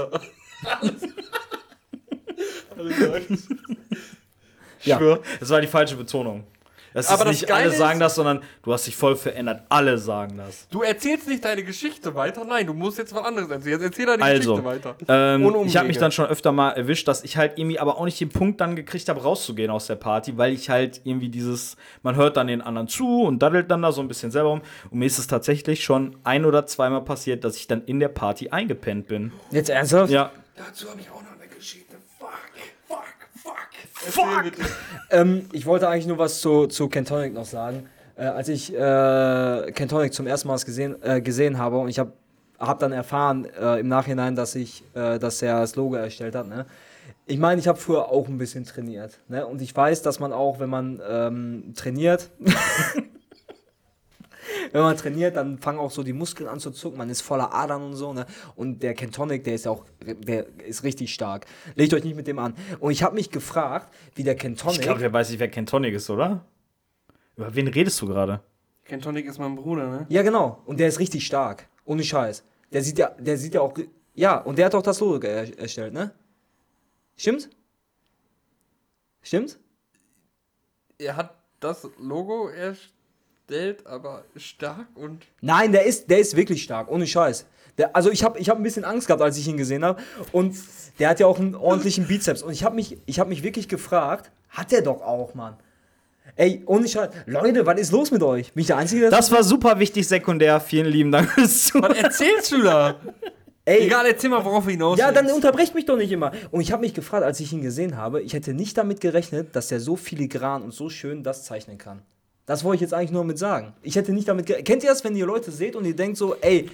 Ja. Schwör, das war die falsche Betonung. Das Aber ist das nicht Geile alle ist- sagen das, sondern du hast dich voll verändert. Alle sagen das. Du erzählst nicht deine Geschichte weiter. Nein, du musst jetzt was anderes erzählen. Jetzt erzähl deine Also, Geschichte weiter. ähm, ich habe mich dann schon öfter mal erwischt, dass ich halt irgendwie aber auch nicht den Punkt dann gekriegt habe, rauszugehen aus der Party, weil ich halt irgendwie dieses, man hört dann den anderen zu und daddelt dann da so ein bisschen selber um. Und mir ist es tatsächlich schon ein oder zweimal passiert, dass ich dann in der Party eingepennt bin. Jetzt ernsthaft? Ja. Dazu habe ich auch noch eine Geschichte. Fuck, fuck, fuck. Ähm, ich wollte eigentlich nur was zu, zu Kentonic noch sagen. Äh, als ich äh, Kentonic zum ersten Mal gesehen, äh, gesehen habe und ich habe hab dann erfahren äh, im Nachhinein, dass ich, äh, dass er das Logo erstellt hat. Ne? Ich meine, ich habe früher auch ein bisschen trainiert. Ne? Und ich weiß, dass man auch, wenn man ähm, trainiert, wenn man trainiert, dann fangen auch so die Muskeln an zu zucken. Man ist voller Adern und so. Ne? Und der Kentonic, der ist ja auch, der ist richtig stark. Legt euch nicht mit dem an. Und ich habe mich gefragt, wie der Kentonic. Ich glaube, der weiß nicht, wer Kentonic ist, oder? Über wen redest du gerade? Ken Tonic ist mein Bruder, ne? Ja, genau. Und der ist richtig stark. Ohne Scheiß. Der sieht ja, der sieht ja auch. Ja, und der hat auch das Logo er erstellt, ne? Stimmt? Stimmt? Er hat das Logo erstellt, aber stark und. Nein, der ist, der ist wirklich stark, ohne Scheiß. Der, also ich habe ich hab ein bisschen Angst gehabt, als ich ihn gesehen habe. Und der hat ja auch einen ordentlichen Bizeps. Und ich habe mich, ich hab mich wirklich gefragt, hat der doch auch, Mann. Ey, ohne Scheiß. Leute, was ist los mit euch? Bin ich der Einzige, der Das war super wichtig sekundär. Vielen lieben Dank fürs Zuhören. Was erzählst du da? Ey, Egal, erzähl mal, worauf du hinaus Ja, dann unterbrecht mich doch nicht immer. Und ich habe mich gefragt, als ich ihn gesehen habe, ich hätte nicht damit gerechnet, dass er so filigran und so schön das zeichnen kann. Das wollte ich jetzt eigentlich nur mit sagen. Ich hätte nicht damit. Kennt ihr das, wenn ihr Leute seht und ihr denkt so, ey,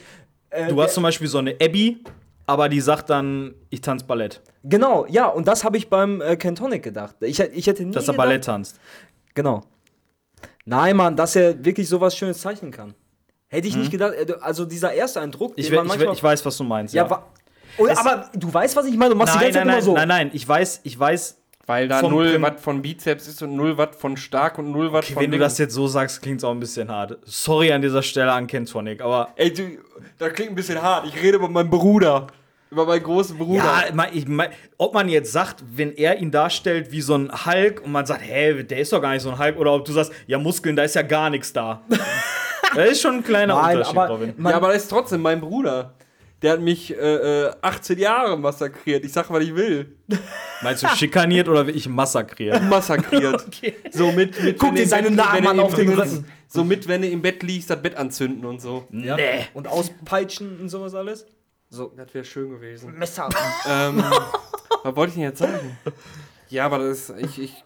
äh, Du hast zum Beispiel so eine Abby, aber die sagt dann, ich tanze Ballett. genau, ja, und das habe ich beim äh, Cantonic gedacht. Ich, ich hätte nie Dass er gedacht, Ballett tanzt. Genau. Nein, Mann, dass er wirklich sowas Schönes zeichnen kann. Hätte ich nicht gedacht, äh, also dieser erste Eindruck, Ich, den we- ich, we- ich weiß, was du meinst. ja, Ja. aber du weißt, was ich meine, du machst die Nein, ganze nein, Zeit nein, immer so. nein, nein, ich weiß, ich weiß, Weil da vom 0 Prin- Watt von Bizeps ist und 0 Watt von stark und 0 Watt von. wenn du das jetzt so sagst, klingt es auch ein bisschen hart. Sorry an dieser Stelle an Kentonic, aber Ey, du, das klingt ein bisschen hart. Ich rede über meinen Bruder. Über meinen großen Bruder. ja, mein- ich mein, ob man jetzt sagt, wenn er ihn darstellt wie so ein Hulk und man sagt, hä, der ist doch gar nicht so ein Hulk, oder ob du sagst, ja, Muskeln, da ist ja gar nichts da. das ist schon ein kleiner Nein, Unterschied, aber Robin. ja, aber das ist trotzdem mein Bruder. Der hat mich äh, äh, 18 Jahre massakriert. Ich sag, was ich will. Meinst du schikaniert oder wirklich massakriert? Massakriert. So mit, mit Guck wenn dir du im seinen Bett- Namen an auf den Rücken. So mit, wenn du im Bett liegst, das Bett anzünden und so. Ja. Und auspeitschen und sowas alles. So, Das wäre schön gewesen. Messer. ähm, was wollte ich denn jetzt sagen? Ja, aber das ist. Ich, ich,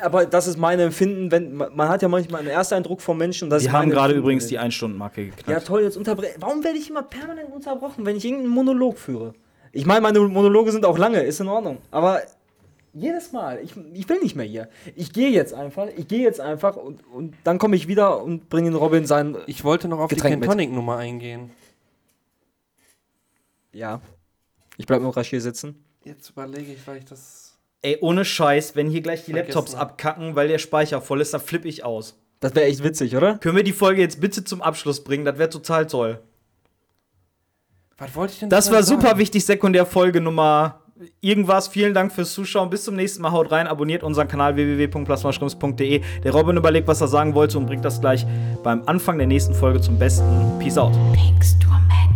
aber das ist mein Empfinden, wenn man hat ja manchmal einen Ersteindruck vom Menschen. Das Wir haben gerade übrigens die 1-Stunden-Marke geknackt. Ja, toll, jetzt unterbrechen. Warum werde ich immer permanent unterbrochen, wenn ich irgendeinen Monolog führe? Ich meine, meine Monologe sind auch lange, ist in Ordnung. Aber jedes Mal, ich, ich will nicht mehr hier. Ich gehe jetzt einfach, ich gehe jetzt einfach und, und dann komme ich wieder und bringe den Robin sein. ich wollte noch auf Getränk die mit. Cantonic-Nummer eingehen. Ja. Ich bleib nur rasch hier sitzen. Jetzt überlege ich, weil ich das. Ey, ohne Scheiß, wenn hier gleich die Vergessen Laptops abkacken, weil der Speicher voll ist, dann flippe ich aus. Das wäre echt witzig, oder? Können wir die Folge jetzt bitte zum Abschluss bringen? Das wäre total toll. Was wollte ich denn Das war super sagen? wichtig, Sekundärfolge Nummer irgendwas. Vielen Dank fürs Zuschauen. Bis zum nächsten Mal. Haut rein, abonniert unseren Kanal www.plasmaschrimps.de. Der Robin überlegt, was er sagen wollte und bringt das gleich beim Anfang der nächsten Folge zum Besten. Peace out. Pink's Tourette.